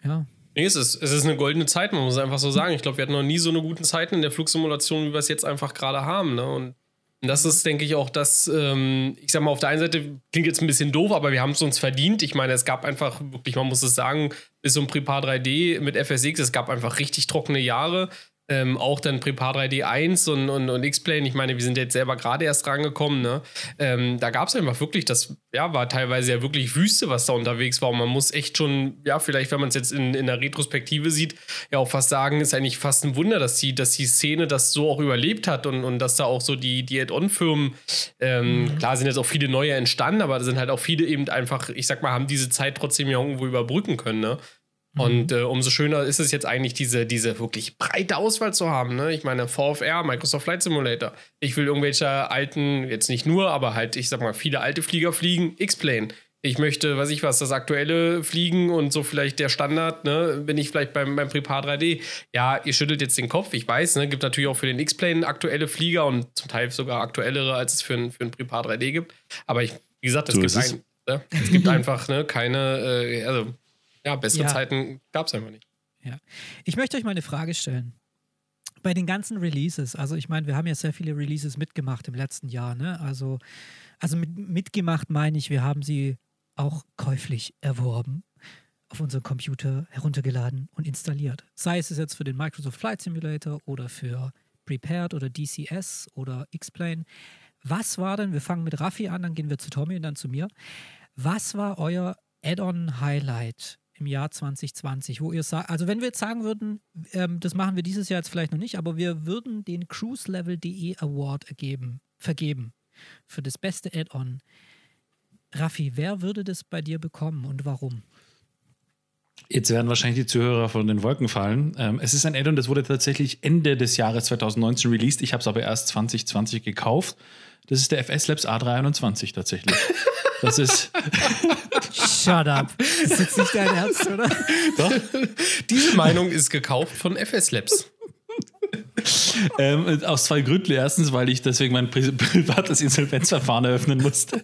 ja. Nee, es ist, es ist eine goldene Zeit, man muss einfach so sagen. Ich glaube, wir hatten noch nie so eine gute Zeit in der Flugsimulation, wie wir es jetzt einfach gerade haben. Ne? Und das ist, denke ich, auch das, ähm, ich sag mal, auf der einen Seite klingt jetzt ein bisschen doof, aber wir haben es uns verdient. Ich meine, es gab einfach wirklich, man muss es sagen, bis zum Prepar 3D mit FSX, es gab einfach richtig trockene Jahre. Ähm, auch dann Prepar 3D 1 und, und, und X-Plane, ich meine, wir sind jetzt selber gerade erst rangekommen, ne? Ähm, da gab es einfach wirklich, das ja, war teilweise ja wirklich Wüste, was da unterwegs war. Und man muss echt schon, ja, vielleicht, wenn man es jetzt in, in der Retrospektive sieht, ja auch fast sagen, ist eigentlich fast ein Wunder, dass die, dass die Szene das so auch überlebt hat und, und dass da auch so die, die Add-on-Firmen, ähm, mhm. klar sind jetzt auch viele neue entstanden, aber da sind halt auch viele eben einfach, ich sag mal, haben diese Zeit trotzdem ja irgendwo überbrücken können, ne? Und mhm. äh, umso schöner ist es jetzt eigentlich, diese, diese wirklich breite Auswahl zu haben. Ne? Ich meine, VFR, Microsoft Flight Simulator. Ich will irgendwelche alten, jetzt nicht nur, aber halt, ich sag mal, viele alte Flieger fliegen. X-Plane. Ich möchte, weiß ich was, das aktuelle Fliegen und so vielleicht der Standard, ne, bin ich vielleicht beim, beim Prepar 3D. Ja, ihr schüttelt jetzt den Kopf, ich weiß, ne, gibt natürlich auch für den X-Plane aktuelle Flieger und zum Teil sogar aktuellere, als es für ein, für ein Prepar 3D gibt. Aber ich, wie gesagt, es, so gibt, ein, ne, es gibt einfach ne, keine, äh, also ja, bessere ja. Zeiten gab es einfach nicht. Ja. Ich möchte euch mal eine Frage stellen. Bei den ganzen Releases, also ich meine, wir haben ja sehr viele Releases mitgemacht im letzten Jahr, ne? Also, also mit, mitgemacht meine ich, wir haben sie auch käuflich erworben, auf unseren Computer heruntergeladen und installiert. Sei es jetzt für den Microsoft Flight Simulator oder für Prepared oder DCS oder X-Plane. Was war denn, wir fangen mit Raffi an, dann gehen wir zu Tommy und dann zu mir. Was war euer Add-on-Highlight im Jahr 2020, wo ihr sagt, also wenn wir jetzt sagen würden, ähm, das machen wir dieses Jahr jetzt vielleicht noch nicht, aber wir würden den cruiselevel.de Award ergeben, vergeben für das beste Add-on. Raffi, wer würde das bei dir bekommen und warum? Jetzt werden wahrscheinlich die Zuhörer von den Wolken fallen. Ähm, es ist ein Add-on, das wurde tatsächlich Ende des Jahres 2019 released. Ich habe es aber erst 2020 gekauft. Das ist der FS Labs A321 tatsächlich. Das ist. Shut up. Das ist jetzt nicht dein Ernst, oder? Doch. Diese Meinung ist gekauft von FS Labs. ähm, aus zwei Gründen. Erstens, weil ich deswegen mein pri privates Insolvenzverfahren eröffnen musste.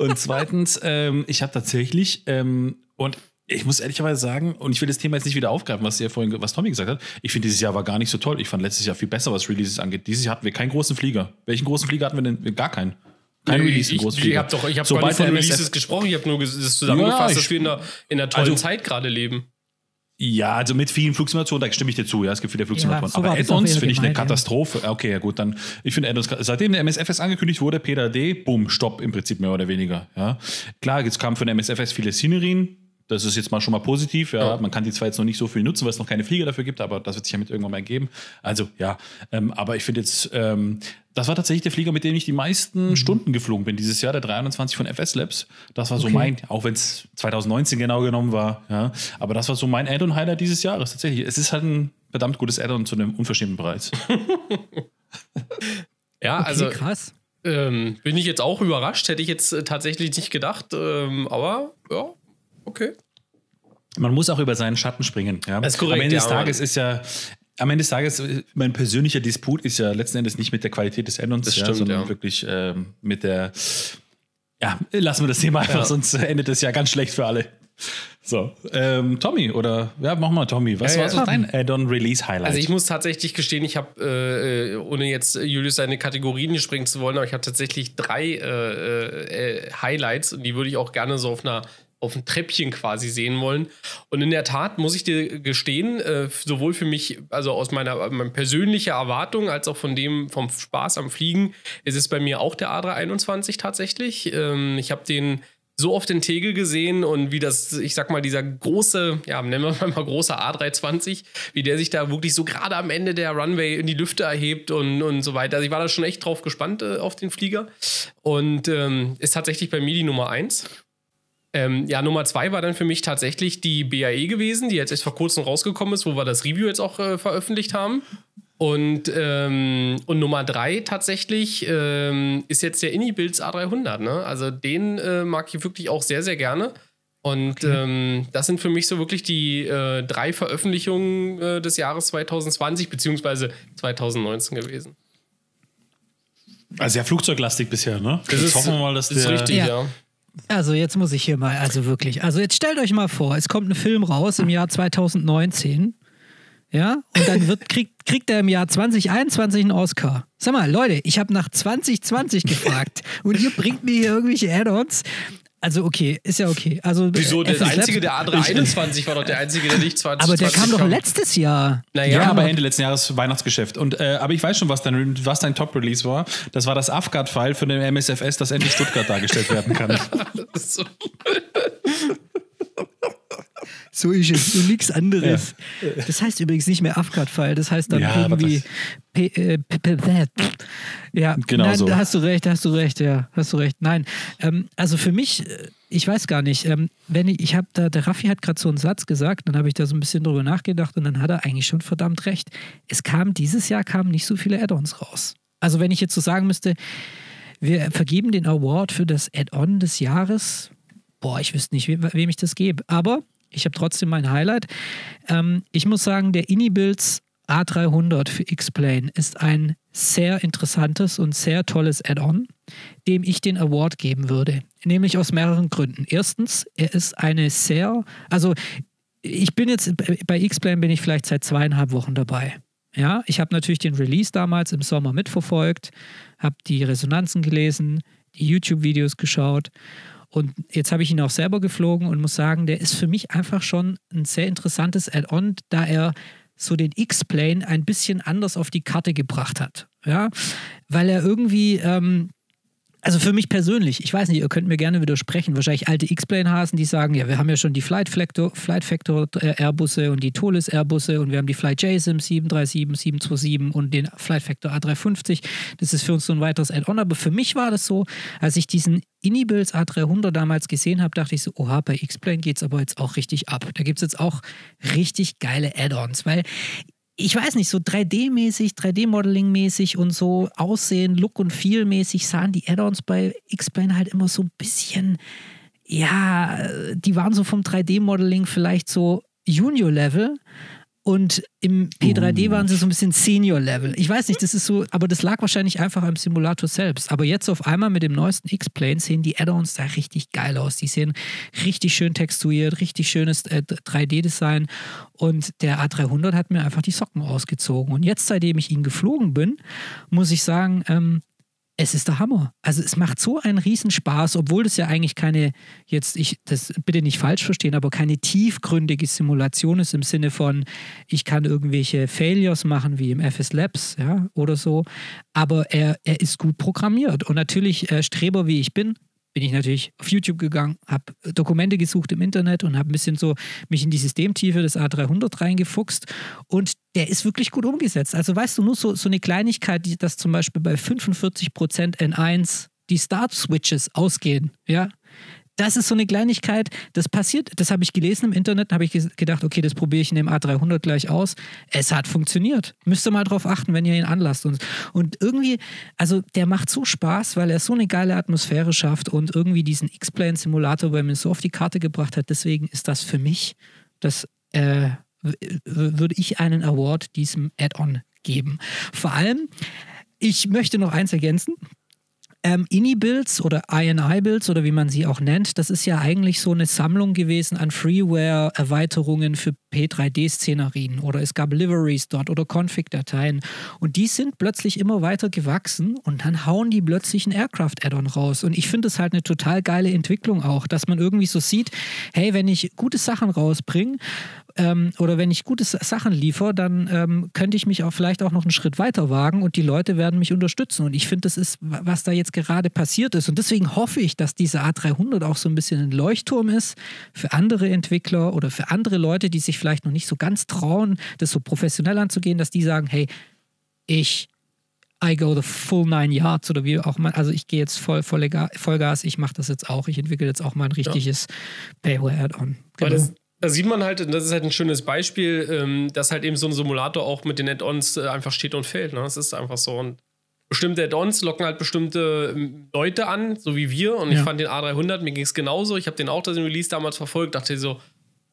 Und zweitens, ähm, ich habe tatsächlich, ähm, und ich muss ehrlicherweise sagen, und ich will das Thema jetzt nicht wieder aufgreifen, was ihr vorhin, was Tommy gesagt hat. Ich finde, dieses Jahr war gar nicht so toll. Ich fand letztes Jahr viel besser, was Releases angeht. Dieses Jahr hatten wir keinen großen Flieger. Welchen großen Flieger hatten wir denn? Gar keinen. Kein Release, ich, ich, ich habe doch, ich habe gar nicht von Releases gesprochen. Ich habe nur das zusammengefasst, ja, dass wir in einer, in einer tollen also, Zeit gerade leben. Ja, also mit vielen Flugsimulationen, da stimme ich dir zu, ja, es gibt viele Flugsimulatoren. Ja, aber Add-ons finde ich eine Katastrophe. Ja. Okay, ja gut, dann, ich finde Add-ons, seitdem der MSFS angekündigt wurde, PDD, bumm, Stopp im Prinzip mehr oder weniger. Ja. Klar, jetzt kamen von der MSFS viele Szenerien, das ist jetzt mal schon mal positiv. Ja. ja. Man kann die zwar jetzt noch nicht so viel nutzen, weil es noch keine Flieger dafür gibt, aber das wird sich ja mit irgendwann mal geben. Also ja, ähm, aber ich finde jetzt, ähm, das war tatsächlich der Flieger, mit dem ich die meisten mhm. Stunden geflogen bin dieses Jahr, der 23 von FS Labs. Das war so okay. mein, auch wenn es 2019 genau genommen war, ja, aber das war so mein Add-on-Highlight dieses Jahres tatsächlich. Es ist halt ein verdammt gutes Add-on zu einem unverschämten Preis. ja, okay, also krass. Ähm, bin ich jetzt auch überrascht, hätte ich jetzt äh, tatsächlich nicht gedacht, ähm, aber ja, Okay. Man muss auch über seinen Schatten springen. Ja? Das ist korrekt, Am Ende ja, des Tages ist ja, am Ende des Tages, mein persönlicher Disput ist ja letzten Endes nicht mit der Qualität des Add-ons, ja, sondern ja. wirklich ähm, mit der. Ja, lassen wir das Thema einfach, sonst endet es ja ganz schlecht für alle. So, ähm, Tommy oder ja, mach mal Tommy. Was ja, war so dein Add-on-Release-Highlight? Also ich muss tatsächlich gestehen, ich habe, äh, ohne jetzt Julius seine Kategorien springen zu wollen, aber ich habe tatsächlich drei äh, äh, Highlights und die würde ich auch gerne so auf einer auf ein Treppchen quasi sehen wollen. Und in der Tat muss ich dir gestehen, äh, sowohl für mich, also aus meiner, meiner persönlichen Erwartung, als auch von dem vom Spaß am Fliegen, ist es bei mir auch der A321 tatsächlich. Ähm, ich habe den so oft in Tegel gesehen und wie das, ich sag mal, dieser große, ja, nennen wir mal großer A320, wie der sich da wirklich so gerade am Ende der Runway in die Lüfte erhebt und, und so weiter. Also ich war da schon echt drauf gespannt äh, auf den Flieger und ähm, ist tatsächlich bei mir die Nummer eins. Ähm, ja, Nummer zwei war dann für mich tatsächlich die BAE gewesen, die jetzt erst vor kurzem rausgekommen ist, wo wir das Review jetzt auch äh, veröffentlicht haben. Und, ähm, und Nummer drei tatsächlich ähm, ist jetzt der Inibilds A300. Ne? Also den äh, mag ich wirklich auch sehr, sehr gerne. Und okay. ähm, das sind für mich so wirklich die äh, drei Veröffentlichungen äh, des Jahres 2020 beziehungsweise 2019 gewesen. Also ja, flugzeuglastig bisher, ne? Das ist, hoffen wir mal, dass das ist richtig, ja. ja. Also jetzt muss ich hier mal, also wirklich, also jetzt stellt euch mal vor, es kommt ein Film raus im Jahr 2019, ja, und dann wird, kriegt, kriegt er im Jahr 2021 einen Oscar. Sag mal, Leute, ich habe nach 2020 gefragt und ihr bringt mir hier irgendwelche Add-ons. Also okay, ist ja okay. Also, Wieso? Der einzige, der andere 21 war doch der einzige, der nicht 20 Aber der kam doch letztes Jahr. Naja, ja, aber Ende letzten Jahres Weihnachtsgeschäft. Und, äh, aber ich weiß schon, was dein, was dein Top-Release war. Das war das Afgard-File von dem MSFS, das endlich Stuttgart dargestellt werden kann. so. So ist es und nichts anderes. Ja. Das heißt übrigens nicht mehr Afghat-File, das heißt dann ja, irgendwie. Äh, ja, genau nein, so. da hast du recht, da hast du recht, ja, hast du recht. Nein, ähm, also für mich, äh, ich weiß gar nicht, ähm, wenn ich, ich habe da, der Raffi hat gerade so einen Satz gesagt, dann habe ich da so ein bisschen drüber nachgedacht und dann hat er eigentlich schon verdammt recht. Es kam, dieses Jahr kamen nicht so viele Add-ons raus. Also wenn ich jetzt so sagen müsste, wir vergeben den Award für das Add-on des Jahres, boah, ich wüsste nicht, wem, wem ich das gebe. Aber ich habe trotzdem mein Highlight. Ähm, ich muss sagen, der Inibilds A300 für X-Plane ist ein sehr interessantes und sehr tolles Add-on, dem ich den Award geben würde. Nämlich aus mehreren Gründen. Erstens, er ist eine sehr, also ich bin jetzt, bei X-Plane bin ich vielleicht seit zweieinhalb Wochen dabei. Ja, ich habe natürlich den Release damals im Sommer mitverfolgt, habe die Resonanzen gelesen, die YouTube-Videos geschaut und jetzt habe ich ihn auch selber geflogen und muss sagen, der ist für mich einfach schon ein sehr interessantes Add-on, da er so den X-Plane ein bisschen anders auf die Karte gebracht hat. Ja, weil er irgendwie, ähm, also für mich persönlich, ich weiß nicht, ihr könnt mir gerne widersprechen. Wahrscheinlich alte X-Plane-Hasen, die sagen, ja, wir haben ja schon die Flight Factor, Flight Factor äh, Airbusse und die Tolis Airbusse und wir haben die Flight JSIM 737, 727 und den Flight Factor A350. Das ist für uns so ein weiteres Add-on. Aber für mich war das so, als ich diesen Inibills A300 damals gesehen habe, dachte ich so, oha, bei X-Plane geht es aber jetzt auch richtig ab. Da gibt es jetzt auch richtig geile Add-ons, weil ich weiß nicht, so 3D-mäßig, 3D-Modeling-mäßig und so Aussehen, Look und Feel-mäßig sahen die Add-ons bei X-Plane halt immer so ein bisschen, ja, die waren so vom 3D-Modeling vielleicht so Junior-Level. Und im P3D uh. waren sie so ein bisschen Senior-Level. Ich weiß nicht, das ist so, aber das lag wahrscheinlich einfach am Simulator selbst. Aber jetzt auf einmal mit dem neuesten X-Plane sehen die Add-ons da richtig geil aus. Die sehen richtig schön texturiert, richtig schönes äh, 3D-Design. Und der A300 hat mir einfach die Socken ausgezogen. Und jetzt, seitdem ich ihn geflogen bin, muss ich sagen, ähm, es ist der Hammer. Also es macht so einen Riesenspaß, obwohl das ja eigentlich keine, jetzt ich das bitte nicht falsch verstehen, aber keine tiefgründige Simulation ist im Sinne von, ich kann irgendwelche Failures machen wie im FS Labs, ja, oder so. Aber er, er ist gut programmiert. Und natürlich, äh, Streber wie ich bin, bin ich natürlich auf YouTube gegangen, habe Dokumente gesucht im Internet und habe ein bisschen so mich in die Systemtiefe des A300 reingefuchst und der ist wirklich gut umgesetzt. Also weißt du, nur so, so eine Kleinigkeit, dass zum Beispiel bei 45% N1 die Start-Switches ausgehen, ja, das ist so eine Kleinigkeit, das passiert, das habe ich gelesen im Internet, habe ich gedacht, okay, das probiere ich in dem A300 gleich aus. Es hat funktioniert. Müsst ihr mal drauf achten, wenn ihr ihn anlasst. Und, und irgendwie, also der macht so Spaß, weil er so eine geile Atmosphäre schafft und irgendwie diesen X-Plane-Simulator bei mir so auf die Karte gebracht hat. Deswegen ist das für mich, das äh, würde ich einen Award diesem Add-on geben. Vor allem, ich möchte noch eins ergänzen. Ähm, INI-Builds oder INI-Builds oder wie man sie auch nennt, das ist ja eigentlich so eine Sammlung gewesen an Freeware-Erweiterungen für P3D-Szenarien oder es gab Liveries dort oder Config-Dateien. Und die sind plötzlich immer weiter gewachsen und dann hauen die plötzlich ein Aircraft-Add-on raus. Und ich finde es halt eine total geile Entwicklung auch, dass man irgendwie so sieht, hey, wenn ich gute Sachen rausbringe, ähm, oder wenn ich gute Sachen liefere, dann ähm, könnte ich mich auch vielleicht auch noch einen Schritt weiter wagen und die Leute werden mich unterstützen. Und ich finde, das ist, was da jetzt gerade passiert ist. Und deswegen hoffe ich, dass diese A300 auch so ein bisschen ein Leuchtturm ist für andere Entwickler oder für andere Leute, die sich vielleicht noch nicht so ganz trauen, das so professionell anzugehen, dass die sagen, hey, ich I go the full nine yards oder wie auch mal. Also ich gehe jetzt voll, voll Vollgas, ich mache das jetzt auch. Ich entwickle jetzt auch mal ein richtiges ja. Payware-Add-on. Genau. Da sieht man halt, das ist halt ein schönes Beispiel, ähm, dass halt eben so ein Simulator auch mit den Add-ons äh, einfach steht und fällt. Ne? Das ist einfach so. Und bestimmte Add-ons locken halt bestimmte ähm, Leute an, so wie wir. Und ja. ich fand den A300, mir ging es genauso. Ich habe den auch das Release damals verfolgt, dachte so,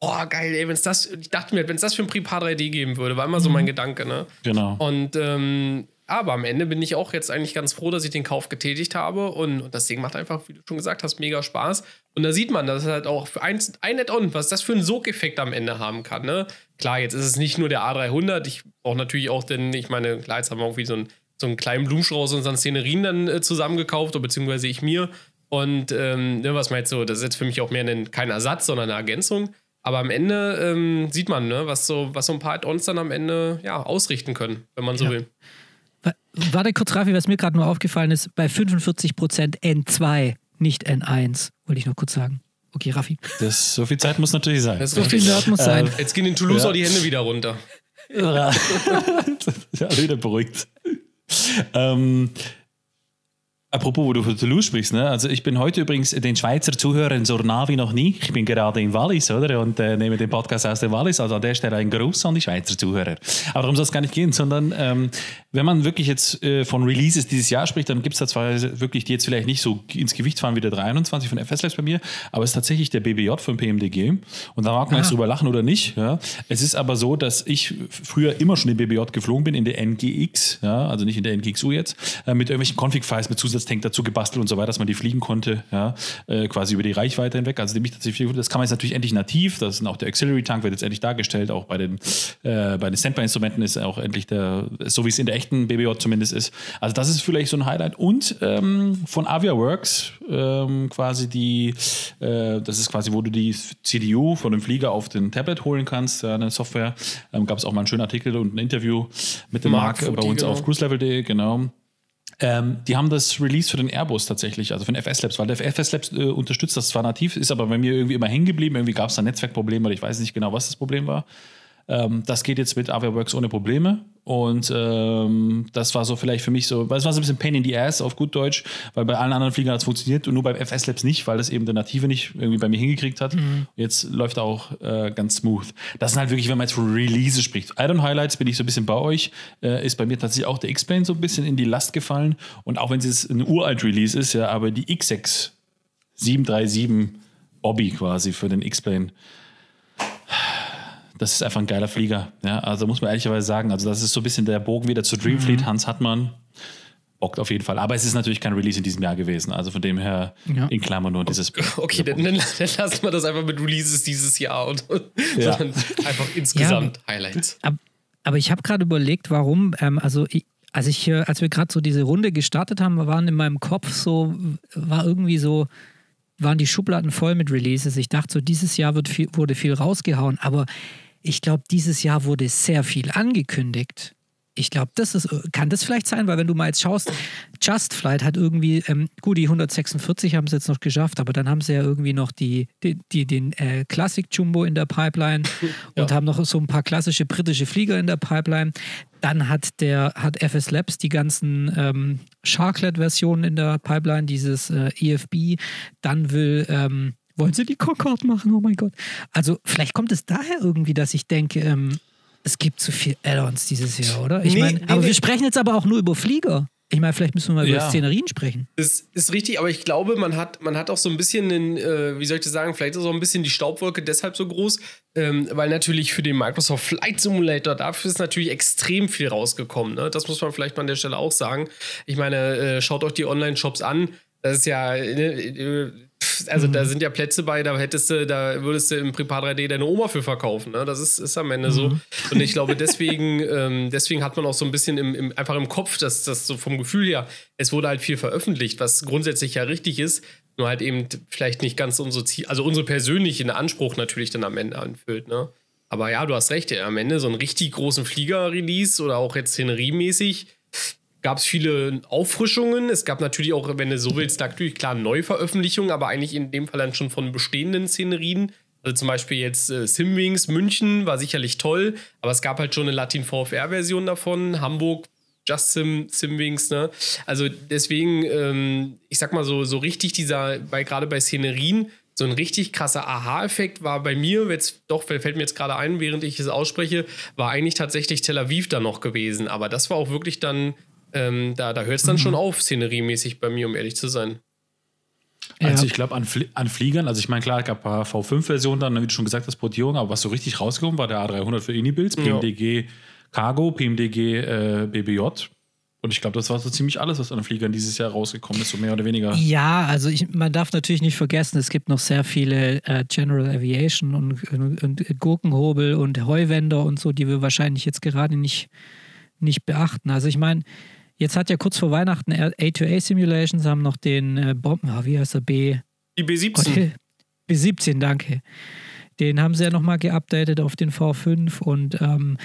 oh geil, ey, wenn es das, ich dachte mir, wenn es das für ein Prepar 3D geben würde, war immer so mein mhm. Gedanke, ne? Genau. Und ähm, aber am Ende bin ich auch jetzt eigentlich ganz froh, dass ich den Kauf getätigt habe. Und, und das Ding macht einfach, wie du schon gesagt hast, mega Spaß. Und da sieht man, dass es halt auch ein, ein Add-on, was das für einen Sogeffekt am Ende haben kann. Ne? Klar, jetzt ist es nicht nur der A300. Ich brauche natürlich auch den, ich meine, klar, jetzt haben wir irgendwie so einen, so einen kleinen Blumenstrauß und Szenerien dann äh, zusammengekauft, oder beziehungsweise ich mir. Und ähm, ne, was man jetzt so, das ist jetzt für mich auch mehr ein, kein Ersatz, sondern eine Ergänzung. Aber am Ende ähm, sieht man, ne, was so, was so ein paar Add-ons dann am Ende ja, ausrichten können, wenn man so ja. will. Warte kurz, Raffi, was mir gerade nur aufgefallen ist, bei 45% N2, nicht N1, wollte ich nur kurz sagen. Okay, Raffi. Das, so viel Zeit muss natürlich sein. so viel Nerd muss sein. Äh, jetzt gehen in Toulouse ja. auch die Hände wieder runter. ja, wieder beruhigt. Ähm, Apropos, wo du von Toulouse sprichst, ne? also ich bin heute übrigens den Schweizer Zuhörern so nah wie noch nie. Ich bin gerade in Wallis, oder? Und äh, nehme den Podcast aus der Wallis. Also an der Stelle ein Gruß an die Schweizer Zuhörer. Aber darum soll es gar nicht gehen, sondern ähm, wenn man wirklich jetzt äh, von Releases dieses Jahr spricht, dann gibt es da zwar wirklich, die jetzt vielleicht nicht so ins Gewicht fahren wie der 23 von FS bei mir, aber es ist tatsächlich der BBJ von PMDG. Und da mag man jetzt drüber lachen oder nicht. Ja? Es ist aber so, dass ich früher immer schon in BBJ geflogen bin, in der NGX, ja? also nicht in der NGXU jetzt, äh, mit irgendwelchen Config-Files, mit Zusatz Zusatztank dazu gebastelt und so weiter, dass man die fliegen konnte, ja, äh, quasi über die Reichweite hinweg. Also mich tatsächlich, das kann man jetzt natürlich endlich nativ, das ist auch der Auxiliary Tank wird jetzt endlich dargestellt, auch bei den, äh, bei den Standby-Instrumenten ist auch endlich der, so wie es in der echten BBJ zumindest ist. Also das ist vielleicht so ein Highlight. Und ähm, von AviaWorks ähm, quasi die, äh, das ist quasi, wo du die CDU von dem Flieger auf den Tablet holen kannst, eine Software. Ähm, Gab es auch mal einen schönen Artikel und ein Interview mit dem Marc, Marc bei uns genau. auf cruiselevel.de, genau. Ähm, die haben das Release für den Airbus tatsächlich, also für den FS Labs, weil der FS Labs äh, unterstützt das zwar nativ, ist aber bei mir irgendwie immer hängen geblieben. Irgendwie gab es da Netzwerkprobleme oder ich weiß nicht genau, was das Problem war. Ähm, das geht jetzt mit AWWorks ohne Probleme. Und ähm, das war so vielleicht für mich so, weil es war so ein bisschen Pain in the Ass auf gut Deutsch, weil bei allen anderen Fliegern hat es funktioniert und nur beim FS Labs nicht, weil das eben der Native nicht irgendwie bei mir hingekriegt hat. Mhm. Jetzt läuft er auch äh, ganz smooth. Das sind halt wirklich, wenn man jetzt von Release spricht. Iron Highlights bin ich so ein bisschen bei euch, äh, ist bei mir tatsächlich auch der X-Plane so ein bisschen in die Last gefallen. Und auch wenn es ein uralt Release ist, ja, aber die X6 737 Bobby quasi für den X-Plane das ist einfach ein geiler Flieger. Ja, also muss man ehrlicherweise sagen, also das ist so ein bisschen der Bogen wieder zu Dreamfleet. Mhm. Hans Hartmann bockt auf jeden Fall. Aber es ist natürlich kein Release in diesem Jahr gewesen. Also von dem her ja. in Klammern nur dieses. Okay, dann, dann, lassen wir das einfach mit Releases dieses Jahr und, ja. einfach insgesamt ja, Highlights. Aber, aber ich habe gerade überlegt, warum, ähm, also ich, als ich, als wir gerade so diese Runde gestartet haben, waren in meinem Kopf so, war irgendwie so, waren die Schubladen voll mit Releases. Ich dachte so, dieses Jahr wird viel, wurde viel rausgehauen, aber ich glaube, dieses Jahr wurde sehr viel angekündigt. Ich glaube, das ist, kann das vielleicht sein, weil wenn du mal jetzt schaust, Just Flight hat irgendwie, ähm, gut, die 146 haben es jetzt noch geschafft, aber dann haben sie ja irgendwie noch die, die, die den äh, Classic Jumbo in der Pipeline ja. und haben noch so ein paar klassische britische Flieger in der Pipeline. Dann hat der hat FS Labs die ganzen ähm, Sharklet-Versionen in der Pipeline, dieses äh, EFB. Dann will ähm, wollen sie die Concorde machen? Oh mein Gott. Also vielleicht kommt es daher irgendwie, dass ich denke, ähm, es gibt zu viel Add-ons dieses Jahr, oder? Ich nee, meine, nee, aber nee. wir sprechen jetzt aber auch nur über Flieger. Ich meine, vielleicht müssen wir mal ja. über Szenerien sprechen. Das ist richtig, aber ich glaube, man hat, man hat auch so ein bisschen, einen, äh, wie soll ich das sagen, vielleicht ist auch ein bisschen die Staubwolke deshalb so groß, ähm, weil natürlich für den Microsoft Flight Simulator, dafür ist natürlich extrem viel rausgekommen. Ne? Das muss man vielleicht mal an der Stelle auch sagen. Ich meine, äh, schaut euch die Online-Shops an. Das ist ja, ne, äh, also mhm. da sind ja Plätze bei, da hättest du, da würdest du im Prepar 3D deine Oma für verkaufen. Ne? Das ist, ist am Ende mhm. so. Und ich glaube, deswegen, ähm, deswegen hat man auch so ein bisschen im, im, einfach im Kopf, dass das so vom Gefühl her, es wurde halt viel veröffentlicht, was grundsätzlich ja richtig ist, nur halt eben vielleicht nicht ganz unsere Ziel, also unsere persönlichen Anspruch natürlich dann am Ende anfüllt. Ne? Aber ja, du hast recht, ja, am Ende so einen richtig großen Flieger-Release oder auch jetzt Szenerie-mäßig gab es viele Auffrischungen. Es gab natürlich auch, wenn du so willst, natürlich klar Neuveröffentlichungen, aber eigentlich in dem Fall dann schon von bestehenden Szenerien. Also zum Beispiel jetzt äh, Simwings München war sicherlich toll, aber es gab halt schon eine Latin VFR-Version davon. Hamburg Just Sim, Simwings, ne? Also deswegen, ähm, ich sag mal so, so richtig dieser, bei, gerade bei Szenerien, so ein richtig krasser Aha-Effekt war bei mir, jetzt doch, fällt mir jetzt gerade ein, während ich es ausspreche, war eigentlich tatsächlich Tel Aviv dann noch gewesen. Aber das war auch wirklich dann ähm, da da hört es dann mhm. schon auf, szeneriemäßig bei mir, um ehrlich zu sein. Also ich glaube an, Flie an, Fliegern, also ich meine, klar, es gab ein paar V5-Versionen dann, wie du schon gesagt hast, Portierung, aber was so richtig rausgekommen war der A300 für Inibilds, PMDG ja. Cargo, PMDG äh, BBJ. Und ich glaube, das war so ziemlich alles, was an Fliegern dieses Jahr rausgekommen ist, so mehr oder weniger. Ja, also ich, man darf natürlich nicht vergessen, es gibt noch sehr viele äh, General Aviation und, und, und Gurkenhobel und Heuwender und so, die wir wahrscheinlich jetzt gerade nicht, nicht beachten. Also ich meine, Jetzt hat ja kurz vor Weihnachten A2A Simulations haben noch den äh, Bomben, oh, wie heißt er, B? Die B17. B17, danke. Den haben sie ja nochmal geupdatet auf den V5 und, ähm,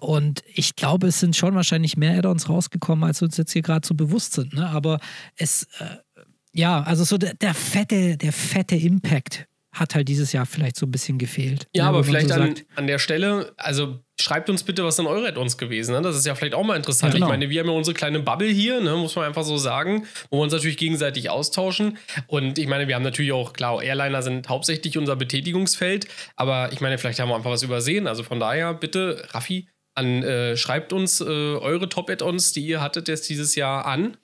und ich glaube, es sind schon wahrscheinlich mehr Add-ons rausgekommen, als uns jetzt hier gerade so bewusst sind. Ne? Aber es, äh, ja, also so der, der, fette, der fette Impact hat halt dieses Jahr vielleicht so ein bisschen gefehlt. Ja, ne, aber vielleicht so an, an der Stelle, also schreibt uns bitte, was sind eure Add-ons gewesen. Ne? Das ist ja vielleicht auch mal interessant. Ja, genau. Ich meine, wir haben ja unsere kleine Bubble hier, ne? muss man einfach so sagen, wo wir uns natürlich gegenseitig austauschen. Und ich meine, wir haben natürlich auch, klar, Airliner sind hauptsächlich unser Betätigungsfeld, aber ich meine, vielleicht haben wir einfach was übersehen. Also von daher, bitte, Raffi, an, äh, schreibt uns äh, eure Top-Add-ons, die ihr hattet jetzt dieses Jahr an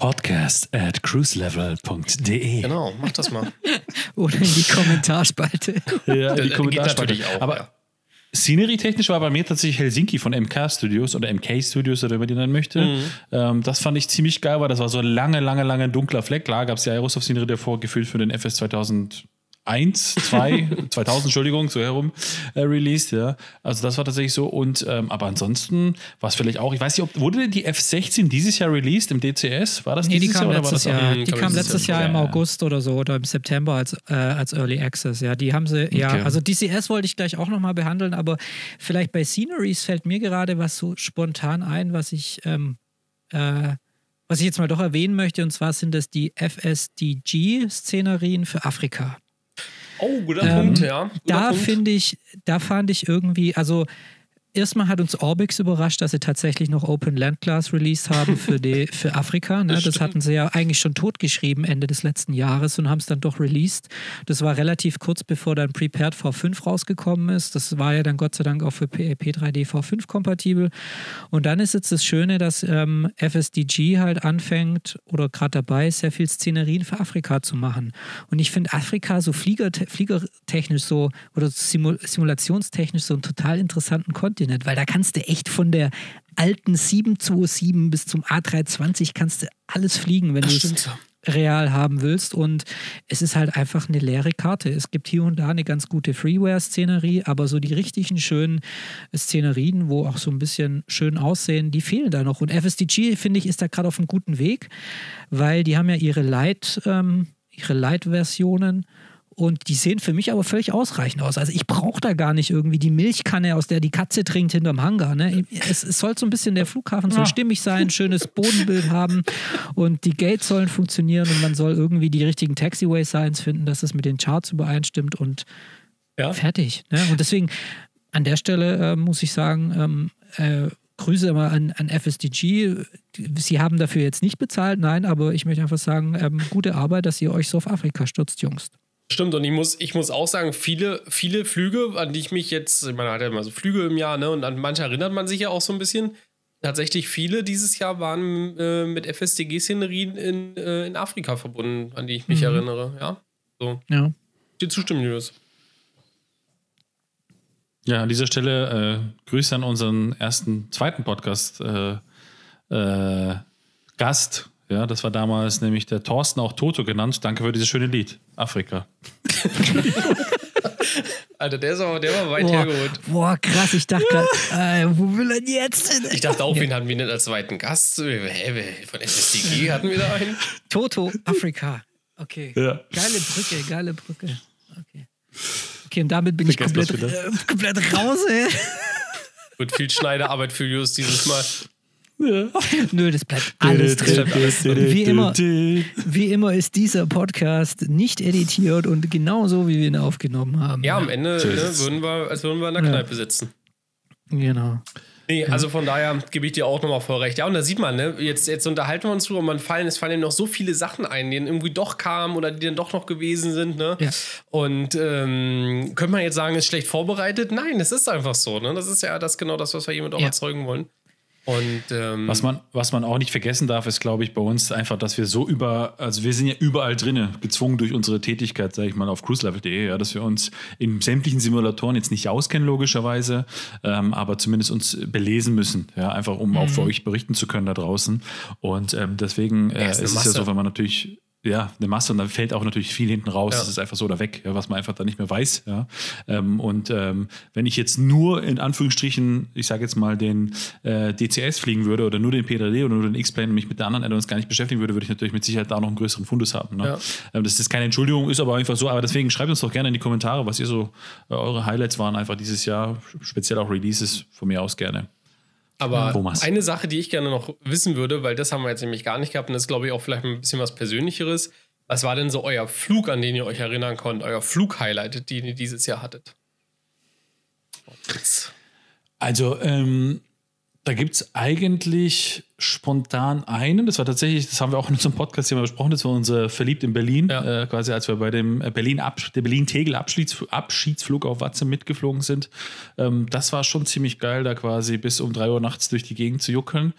podcast at cruiselevel.de. Genau, mach das mal. Oder in die Kommentarspalte. ja, in die Kommentarspalte. Auch, Aber ja. Scenery-technisch war bei mir tatsächlich Helsinki von MK Studios oder MK Studios oder wie man die nennen möchte. Mhm. Ähm, das fand ich ziemlich geil, weil das war so ein lange, lange, lange dunkler Fleck. Klar gab es ja Aerosoft-Scenery davor, gefühlt für den FS 2000 1, 2, 2000, Entschuldigung, so herum äh, released, ja. Also das war tatsächlich so. Und ähm, aber ansonsten war es vielleicht auch, ich weiß nicht, ob wurde die F16 dieses Jahr released im DCS? War das nee, dieses die Jahr letztes das Jahr. Die kam letztes Jahr im August oder so oder im September als, äh, als Early Access. Ja, die haben sie, ja, okay. also DCS wollte ich gleich auch nochmal behandeln, aber vielleicht bei Sceneries fällt mir gerade was so spontan ein, was ich ähm, äh, was ich jetzt mal doch erwähnen möchte, und zwar sind das die FSDG-Szenerien für Afrika. Oh, guter ähm, Punkt, ja. Guter da finde ich, da fand ich irgendwie, also Erstmal hat uns Orbix überrascht, dass sie tatsächlich noch Open Land Class released haben für, die, für Afrika. Ne? Das, das hatten sie ja eigentlich schon totgeschrieben Ende des letzten Jahres und haben es dann doch released. Das war relativ kurz bevor dann Prepared V5 rausgekommen ist. Das war ja dann Gott sei Dank auch für P3D V5 kompatibel. Und dann ist jetzt das Schöne, dass ähm, FSDG halt anfängt oder gerade dabei ist, sehr viel Szenerien für Afrika zu machen. Und ich finde Afrika so Flieger, fliegertechnisch so oder simul simulationstechnisch so einen total interessanten Kontinent Kontinent, weil da kannst du echt von der alten 727 bis zum A320 kannst du alles fliegen, wenn du es so. real haben willst. Und es ist halt einfach eine leere Karte. Es gibt hier und da eine ganz gute Freeware-Szenerie, aber so die richtigen schönen Szenerien, wo auch so ein bisschen schön aussehen, die fehlen da noch. Und FSDG, finde ich, ist da gerade auf einem guten Weg, weil die haben ja ihre Light, ähm, ihre Light-Versionen und die sehen für mich aber völlig ausreichend aus. Also ich brauche da gar nicht irgendwie die Milchkanne, aus der die Katze trinkt hinterm Hangar. Ne? Es, es, soll so ein bisschen, der Flughafen soll ja. stimmig sein, schönes Bodenbild haben und die Gates sollen funktionieren und man soll irgendwie die richtigen Taxiway-Signs finden, dass es mit den Charts übereinstimmt und ja. fertig. Ne? Und deswegen an der Stelle äh, muss ich sagen, ähm, äh, Grüße mal an, an FSDG. Sie haben dafür jetzt nicht bezahlt, nein, aber ich möchte einfach sagen, ähm, gute Arbeit, dass ihr euch so auf Afrika stürzt, Jungs. Stimmt, und ich muss, ich muss auch sagen, viele, viele Flüge, an die ich mich jetzt, man hat ja immer so Flüge im Jahr, ne? Und an manche erinnert man sich ja auch so ein bisschen. Tatsächlich viele dieses Jahr waren äh, mit FSDG-Szenerien in, äh, in Afrika verbunden, an die ich mich mhm. erinnere, ja. So. Ja. Die zustimmen, Julius. Ja, an dieser Stelle äh, Grüße an unseren ersten, zweiten Podcast. Äh, äh, Gast, ja, das war damals nämlich der Thorsten, auch Toto genannt. Danke für dieses schöne Lied. Afrika. Alter, der, ist aber, der war weit boah, hergeholt. Boah, krass, ich dachte gerade, äh, wo will er jetzt hin? Ich dachte auch, wen hatten wir nicht als zweiten Gast? Hä, von SSDG hatten wir da einen? Toto, Afrika. Okay. Ja. Geile Brücke, geile Brücke. Okay. Okay, und damit bin Vergesst ich komplett, äh, komplett raus, ey. Wird viel Schneiderarbeit für Just dieses Mal. Ja. Nö, das bleibt alles drin. Wie immer, wie immer ist dieser Podcast nicht editiert und genauso, wie wir ihn aufgenommen haben. Ja, am Ende ne, würden wir, als würden wir in der Kneipe sitzen. Genau. Nee, also von daher gebe ich dir auch nochmal voll recht. Ja, und da sieht man, ne, jetzt, jetzt unterhalten wir uns drüber und man fallen, es fallen noch so viele Sachen ein, die dann irgendwie doch kamen oder die dann doch noch gewesen sind, ne? Ja. Und ähm, könnte man jetzt sagen, ist schlecht vorbereitet? Nein, es ist einfach so, ne? Das ist ja das genau das, was wir hiermit auch ja. erzeugen wollen. Und, ähm was, man, was man auch nicht vergessen darf, ist, glaube ich, bei uns einfach, dass wir so über, also wir sind ja überall drinne, gezwungen durch unsere Tätigkeit, sage ich mal, auf cruiselevel.de, ja, dass wir uns in sämtlichen Simulatoren jetzt nicht auskennen, logischerweise, ähm, aber zumindest uns belesen müssen, ja, einfach um mhm. auch für euch berichten zu können da draußen. Und ähm, deswegen äh, ja, ist es ja so, wenn man natürlich ja, eine Masse und dann fällt auch natürlich viel hinten raus. Ja. Das ist einfach so oder weg, ja, was man einfach da nicht mehr weiß. Ja. Ähm, und ähm, wenn ich jetzt nur in Anführungsstrichen, ich sage jetzt mal, den äh, DCS fliegen würde oder nur den P3D oder nur den X-Plane und mich mit den anderen Add-ons gar nicht beschäftigen würde, würde ich natürlich mit Sicherheit da noch einen größeren Fundus haben. Ne? Ja. Ähm, das ist keine Entschuldigung, ist aber einfach so. Aber deswegen schreibt uns doch gerne in die Kommentare, was ihr so äh, eure Highlights waren, einfach dieses Jahr, speziell auch Releases von mir aus gerne. Aber Thomas. eine Sache, die ich gerne noch wissen würde, weil das haben wir jetzt nämlich gar nicht gehabt und das ist, glaube ich, auch vielleicht ein bisschen was Persönlicheres. Was war denn so euer Flug, an den ihr euch erinnern konnt, euer Flug-Highlight, den ihr dieses Jahr hattet? Also, ähm, da gibt es eigentlich spontan einen. Das war tatsächlich, das haben wir auch in unserem Podcast hier mal besprochen, das war unser Verliebt in Berlin, ja. äh, quasi als wir bei dem äh, Berlin der Berlin-Tegel-Abschiedsflug auf Watze mitgeflogen sind. Ähm, das war schon ziemlich geil, da quasi bis um drei Uhr nachts durch die Gegend zu juckeln.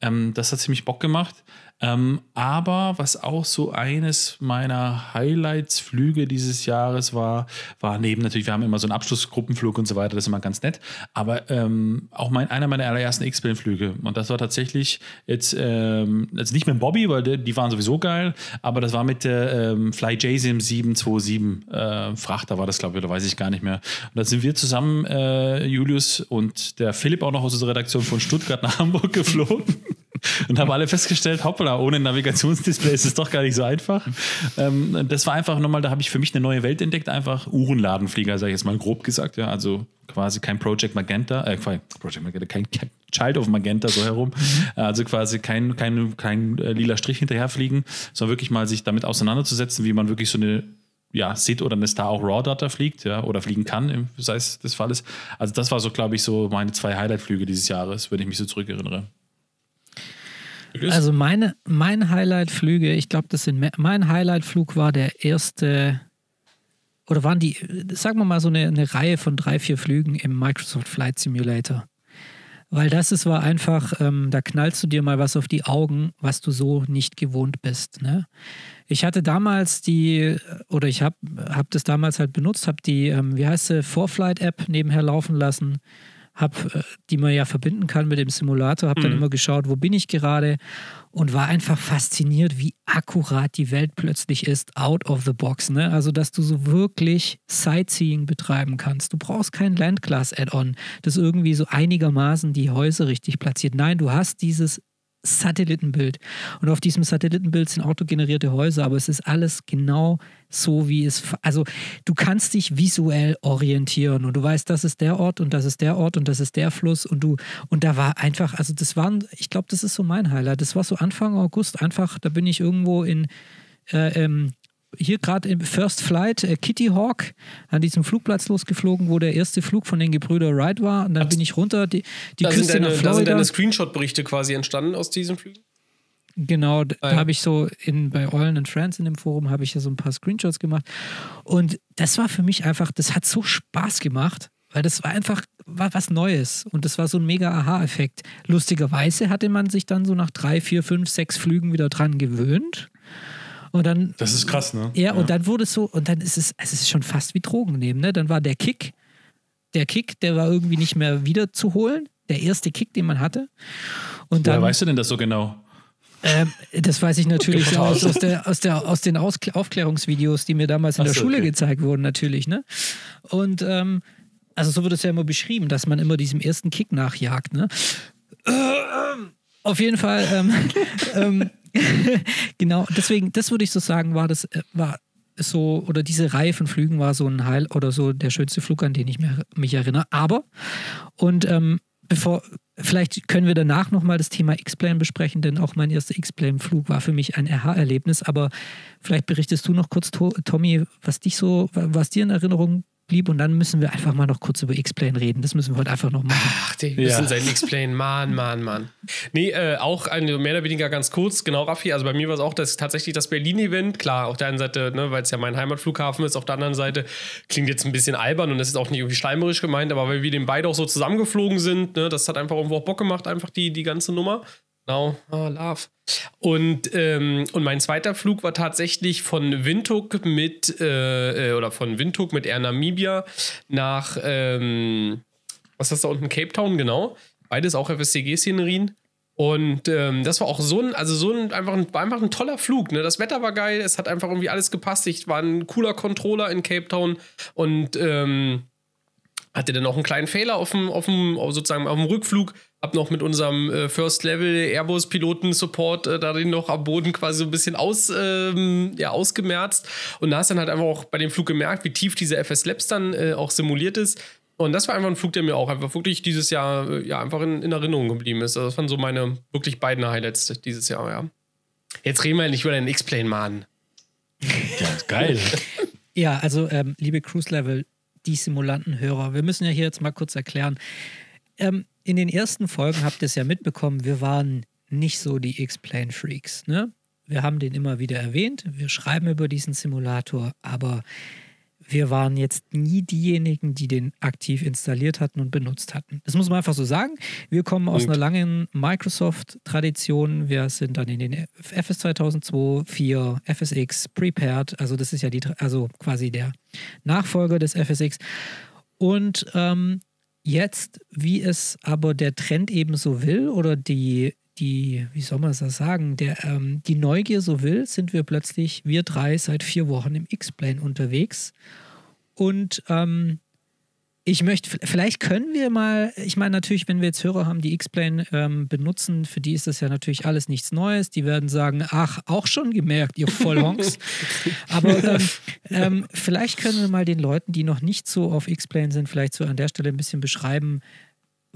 Ähm, das hat ziemlich Bock gemacht. Ähm, aber was auch so eines meiner Highlights-Flüge dieses Jahres war, war neben natürlich, wir haben immer so einen Abschlussgruppenflug und so weiter, das ist immer ganz nett, aber ähm, auch mein, einer meiner allerersten X-Plane-Flüge. Und das war tatsächlich jetzt, ähm, also nicht mit Bobby, weil die, die, waren sowieso geil, aber das war mit der ähm, Fly JSIM 727 äh, Frachter, war das, glaube ich, oder weiß ich gar nicht mehr. Und da sind wir zusammen, äh, Julius und der Philipp auch noch aus unserer Redaktion von Stuttgart nach Hamburg geflogen. und haben alle festgestellt, hoppla, ohne Navigationsdisplay ist es doch gar nicht so einfach. Ähm, das war einfach nochmal, da habe ich für mich eine neue Welt entdeckt, einfach Uhrenladenflieger, sage ich jetzt mal grob gesagt, ja, also quasi kein Project Magenta, äh, Project Magenta, kein Child of Magenta so herum, mhm. also quasi kein, kein, kein äh, lila Strich hinterherfliegen, sondern wirklich mal sich damit auseinanderzusetzen, wie man wirklich so eine ja, SID oder eine Star auch RAW-Data fliegt, ja, oder fliegen kann, sei es des Falles. Also das war so, glaube ich, so meine zwei Highlight-Flüge dieses Jahres, wenn ich mich so zurückerinnere. Also meine, mein Highlight-Flüge, ich glaube, das sind mein Highlight-Flug war der erste oder waren die, sagen wir mal, so eine, eine Reihe von drei, vier Flügen im Microsoft Flight Simulator. Weil das ist, war einfach, ähm, da knallst du dir mal was auf die Augen, was du so nicht gewohnt bist. Ne? Ich hatte damals die, oder ich habe hab das damals halt benutzt, habe die, ähm, wie heißt sie, Vorflight-App nebenher laufen lassen hab, äh, die man ja verbinden kann mit dem Simulator, habe dann mhm. immer geschaut, wo bin ich gerade und war einfach fasziniert, wie akkurat die Welt plötzlich ist, out of the box. Ne? Also, dass du so wirklich Sightseeing betreiben kannst. Du brauchst kein Landclass-Add-on, das irgendwie so einigermaßen die Häuser richtig platziert. Nein, du hast dieses Satellitenbild. Und auf diesem Satellitenbild sind autogenerierte Häuser, aber es ist alles genau so, wie es. Also, du kannst dich visuell orientieren und du weißt, das ist der Ort und das ist der Ort und das ist der Fluss und du. Und da war einfach, also, das waren, ich glaube, das ist so mein Highlight. Das war so Anfang August einfach, da bin ich irgendwo in. Äh, ähm, hier gerade im First Flight äh, Kitty Hawk an diesem Flugplatz losgeflogen, wo der erste Flug von den Gebrüder Wright war. Und dann bin ich runter, die, die da Küste sind deine, nach Florida. Da sind deine Screenshot-Berichte quasi entstanden aus diesen Flügen? Genau, da ah, ja. habe ich so in, bei Eulen and Friends in dem Forum habe ich ja so ein paar Screenshots gemacht. Und das war für mich einfach, das hat so Spaß gemacht, weil das war einfach war was Neues und das war so ein mega Aha-Effekt. Lustigerweise hatte man sich dann so nach drei, vier, fünf, sechs Flügen wieder dran gewöhnt. Und dann, das ist krass, ne? Ja, ja, und dann wurde es so, und dann ist es, es ist schon fast wie Drogen nehmen, ne? Dann war der Kick, der Kick, der war irgendwie nicht mehr wiederzuholen. Der erste Kick, den man hatte. Und dann, Woher weißt du denn das so genau? Ähm, das weiß ich natürlich aus, aus, der, aus, der, aus den Auskl Aufklärungsvideos, die mir damals in der so, Schule okay. gezeigt wurden, natürlich. Ne? Und ähm, also so wird es ja immer beschrieben, dass man immer diesem ersten Kick nachjagt. Ne? Auf jeden Fall ähm, ähm, genau, deswegen, das würde ich so sagen, war das, äh, war so, oder diese Reihe von Flügen war so ein Heil oder so der schönste Flug, an den ich mich erinnere. Aber, und ähm, bevor, vielleicht können wir danach nochmal das Thema X-Plane besprechen, denn auch mein erster X-Plane-Flug war für mich ein RH-Erlebnis. Aber vielleicht berichtest du noch kurz, Tommy, was dich so, was dir in Erinnerung blieb. Und dann müssen wir einfach mal noch kurz über X-Plane reden. Das müssen wir heute einfach noch machen. Ach, die müssen ja. sein X-Plane. Mann, Mann, Mann. Nee, äh, auch eine, mehr oder weniger ganz kurz. Genau, Raffi. Also bei mir war es auch das, tatsächlich das Berlin-Event. Klar, auf der einen Seite, ne, weil es ja mein Heimatflughafen ist, auf der anderen Seite klingt jetzt ein bisschen albern und das ist auch nicht irgendwie schleimerisch gemeint, aber weil wir den beide auch so zusammengeflogen sind, ne, das hat einfach irgendwo auch Bock gemacht, einfach die, die ganze Nummer. Genau, oh, Love. Und, ähm, und mein zweiter Flug war tatsächlich von Windhoek mit, äh, äh, oder von Windhoek mit Air Namibia nach, ähm, was ist da unten, Cape Town, genau. Beides auch FSCG-Szenerien. Und ähm, das war auch so ein, also so ein einfach, ein, einfach ein toller Flug. Ne? Das Wetter war geil, es hat einfach irgendwie alles gepasst. Ich war ein cooler Controller in Cape Town und ähm, hatte dann auch einen kleinen Fehler auf dem, auf dem, sozusagen auf dem Rückflug. Hab noch mit unserem äh, First Level Airbus Piloten Support äh, darin noch am Boden quasi so ein bisschen aus, ähm, ja, ausgemerzt. Und da hast dann halt einfach auch bei dem Flug gemerkt, wie tief diese FS Labs dann äh, auch simuliert ist. Und das war einfach ein Flug, der mir auch einfach wirklich dieses Jahr äh, ja einfach in, in Erinnerung geblieben ist. Also das waren so meine wirklich beiden Highlights dieses Jahr, ja. Jetzt reden wir nicht über den X-Plane, Mann. Ja, geil. ja, also ähm, liebe Cruise Level die Simulantenhörer, wir müssen ja hier jetzt mal kurz erklären. Ähm, in den ersten Folgen habt ihr es ja mitbekommen, wir waren nicht so die X-Plane-Freaks. Ne? Wir haben den immer wieder erwähnt, wir schreiben über diesen Simulator, aber wir waren jetzt nie diejenigen, die den aktiv installiert hatten und benutzt hatten. Das muss man einfach so sagen. Wir kommen aus und? einer langen Microsoft-Tradition. Wir sind dann in den FS 2002, 4, FSX, Prepared. Also das ist ja die, also quasi der Nachfolger des FSX. Und ähm, jetzt, wie es aber der Trend eben so will oder die die, wie soll man das sagen, der, ähm, die Neugier so will, sind wir plötzlich, wir drei, seit vier Wochen im X-Plane unterwegs. Und ähm, ich möchte, vielleicht können wir mal, ich meine natürlich, wenn wir jetzt Hörer haben, die X-Plane ähm, benutzen, für die ist das ja natürlich alles nichts Neues. Die werden sagen, ach, auch schon gemerkt, ihr Vollhonks. Aber ähm, ähm, vielleicht können wir mal den Leuten, die noch nicht so auf X-Plane sind, vielleicht so an der Stelle ein bisschen beschreiben,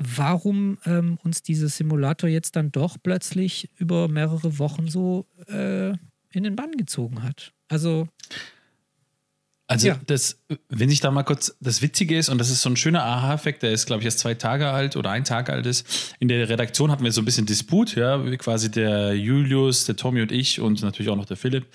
warum ähm, uns dieser Simulator jetzt dann doch plötzlich über mehrere Wochen so äh, in den Bann gezogen hat. Also also Ja. das, wenn ich da mal kurz, das Witzige ist, und das ist so ein schöner Aha-Effekt, der ist, glaube ich, erst zwei Tage alt oder ein Tag alt ist. In der Redaktion hatten wir so ein bisschen Disput, ja, quasi der Julius, der Tommy und ich und natürlich auch noch der Philipp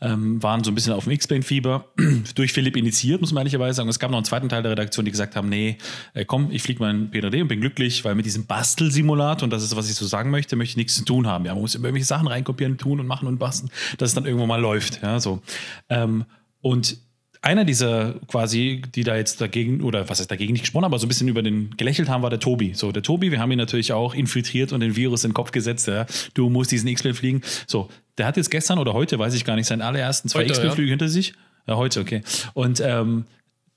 ähm, waren so ein bisschen auf dem X-Plane-Fieber. Durch Philipp initiiert, muss man ehrlicherweise sagen. Es gab noch einen zweiten Teil der Redaktion, die gesagt haben, nee, äh, komm, ich fliege mal in PDD und bin glücklich, weil mit diesem Bastelsimulator, und das ist, was ich so sagen möchte, möchte ich nichts zu tun haben. Ja, man muss immer irgendwelche Sachen reinkopieren, tun und machen und basteln, dass es dann irgendwo mal läuft, ja, so. Ähm, und einer dieser quasi, die da jetzt dagegen, oder was heißt dagegen nicht gesprochen, aber so ein bisschen über den gelächelt haben, war der Tobi. So, der Tobi, wir haben ihn natürlich auch infiltriert und den Virus in den Kopf gesetzt. Ja. Du musst diesen X-Plane fliegen. So, der hat jetzt gestern oder heute, weiß ich gar nicht, seinen allerersten zwei Heute, X-Plane-Flüge hinter sich. Ja, heute, okay. Und ähm,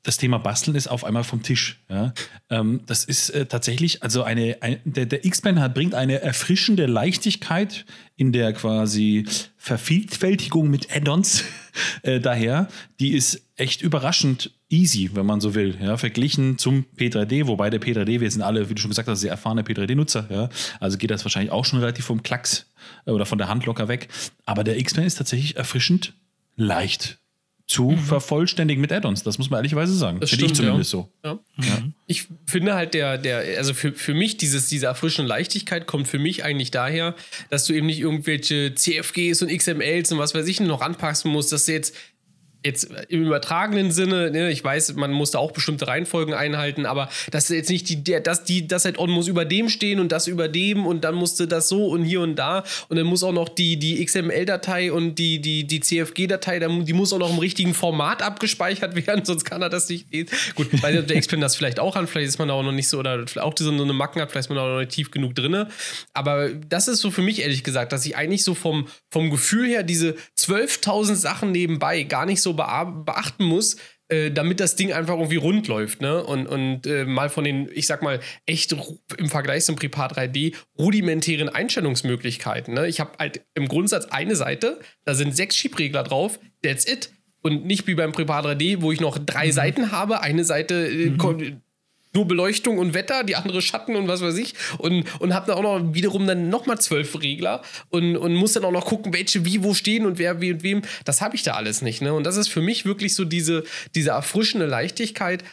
das Thema Basteln ist auf einmal vom Tisch. Ja. Ähm, das ist äh, tatsächlich, also eine, ein, der, der X-Men hat, bringt eine erfrischende Leichtigkeit in der quasi Vervielfältigung mit Add-ons äh, daher. Die ist echt überraschend easy, wenn man so will, ja, verglichen zum P3D, wobei der P3D, wir sind alle, wie du schon gesagt hast, sehr erfahrene P3D-Nutzer, ja, also geht das wahrscheinlich auch schon relativ vom Klacks äh, oder von der Hand locker weg, aber der X-Men ist tatsächlich erfrischend leicht zu vervollständigen mit Add-ons. Das muss man ehrlicherweise sagen. Das Finde ich stimmt, zumindest ja. so. Ja. Ich finde halt der, der, also für, für mich dieses, diese erfrischende Leichtigkeit kommt für mich eigentlich daher, dass du eben nicht irgendwelche CFGs und XMLs und was weiß ich noch anpassen musst, dass du jetzt Jetzt im übertragenen Sinne, ne, ich weiß, man muss da auch bestimmte Reihenfolgen einhalten, aber dass jetzt nicht die, der, dass die, das Add-on muss über dem stehen und das über dem und dann musste das so und hier und da und dann muss auch noch die, die XML-Datei und die, die, die CFG-Datei, die muss auch noch im richtigen Format abgespeichert werden, sonst kann er das nicht. Gut, weil der X-Plane das vielleicht auch an, vielleicht ist man da auch noch nicht so, oder auch so eine Macken hat, vielleicht ist man da auch noch nicht tief genug drin. Aber das ist so für mich ehrlich gesagt, dass ich eigentlich so vom, vom Gefühl her diese 12.000 Sachen nebenbei gar nicht so bea- beachten muss, äh, damit das Ding einfach irgendwie rund läuft, ne? Und, und äh, mal von den, ich sag mal, echt im Vergleich zum Prepar 3D rudimentären Einstellungsmöglichkeiten. Ne? Ich habe halt im Grundsatz eine Seite, da sind sechs Schiebregler drauf, that's it. Und nicht wie beim Prepar 3D, wo ich noch drei Seiten habe. Eine Seite äh, kon- nur Beleuchtung und Wetter, die andere Schatten und was weiß ich. Und, und habe dann auch noch wiederum dann nochmal zwölf Regler und, und muss dann auch noch gucken, welche wie wo stehen und wer wie und wem. Das habe ich da alles nicht. Ne? Und das ist für mich wirklich so diese, diese erfrischende Leichtigkeit.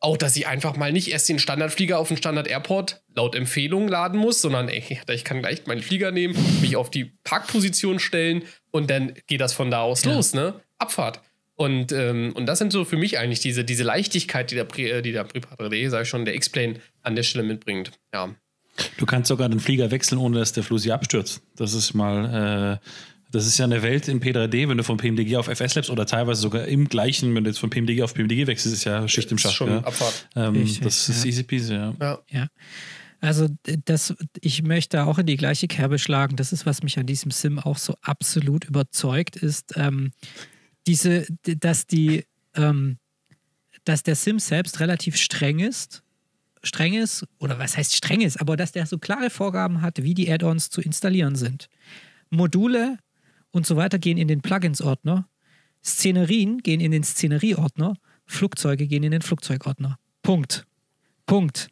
Auch, dass ich einfach mal nicht erst den Standardflieger auf den Standard-Airport laut Empfehlung laden muss, sondern ey, ich kann gleich meinen Flieger nehmen, mich auf die Parkposition stellen und dann geht das von da aus Ja. los, ne? Abfahrt. Und, ähm, und das sind so für mich eigentlich diese, diese Leichtigkeit, die der, Pri- äh, die der Prepar 3D, sag ich schon, der X-Plane an der Stelle mitbringt. Ja. Du kannst sogar den Flieger wechseln, ohne dass der Flussi abstürzt. Das ist mal, äh, das ist ja eine Welt in P3D, wenn du von PMDG auf FS Labs oder teilweise sogar im gleichen, wenn du jetzt von PMDG auf PMDG wechselst, ist ja Schicht im Ist Schacht. schon ja. Abfahrt. Ähm, Richtig, das ist ja. easy peasy, ja. Ja. Ja. Also das, ich möchte auch in die gleiche Kerbe schlagen. Das ist, was mich an diesem Sim auch so absolut überzeugt, ist ähm, diese, dass die, ähm, dass der Sim selbst relativ streng ist. Streng ist, oder was heißt streng ist, aber dass der so klare Vorgaben hat, wie die Add-ons zu installieren sind. Module und so weiter gehen in den Plugins-Ordner. Szenerien gehen in den Szenerie-Ordner. Flugzeuge gehen in den Flugzeugordner. Punkt. Punkt.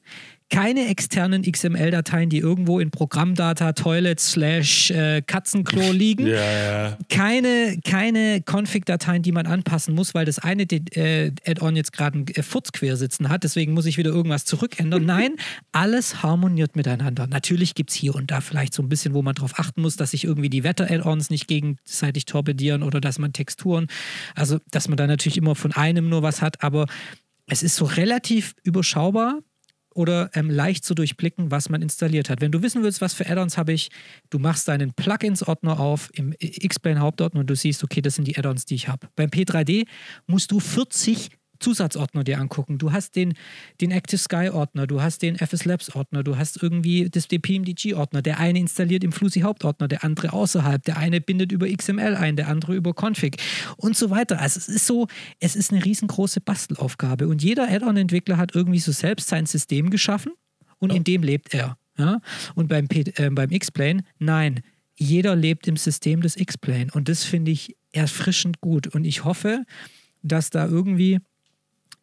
Keine externen XML-Dateien, die irgendwo in Programmdata, Toilet, slash äh, Katzenklo liegen. Ja, ja. Keine, keine Config-Dateien, die man anpassen muss, weil das eine äh, Add-on jetzt gerade einen äh, Furz quer sitzen hat. Deswegen muss ich wieder irgendwas zurückändern. Nein, alles harmoniert miteinander. Natürlich gibt es hier und da vielleicht so ein bisschen, wo man darauf achten muss, dass sich irgendwie die Wetter-Add-ons nicht gegenseitig torpedieren oder dass man Texturen, also dass man da natürlich immer von einem nur was hat. Aber es ist so relativ überschaubar oder ähm, leicht zu durchblicken, was man installiert hat. Wenn du wissen willst, was für Add-ons habe ich, du machst deinen Plugins-Ordner auf im X-Plane Hauptordner und du siehst, okay, das sind die Add-ons, die ich habe. Beim P3D musst du 40 Zusatzordner dir angucken. Du hast den, den Active Sky Ordner, du hast den FS Labs Ordner, du hast irgendwie das DPMDG Ordner. Der eine installiert im Flusi Hauptordner, der andere außerhalb, der eine bindet über XML ein, der andere über Config und so weiter. Also es ist so, es ist eine riesengroße Bastelaufgabe und jeder Add-on-Entwickler hat irgendwie so selbst sein System geschaffen und in dem lebt er. Ja? Und beim, P äh, beim X-Plane, nein, jeder lebt im System des X-Plane und das finde ich erfrischend gut und ich hoffe, dass da irgendwie,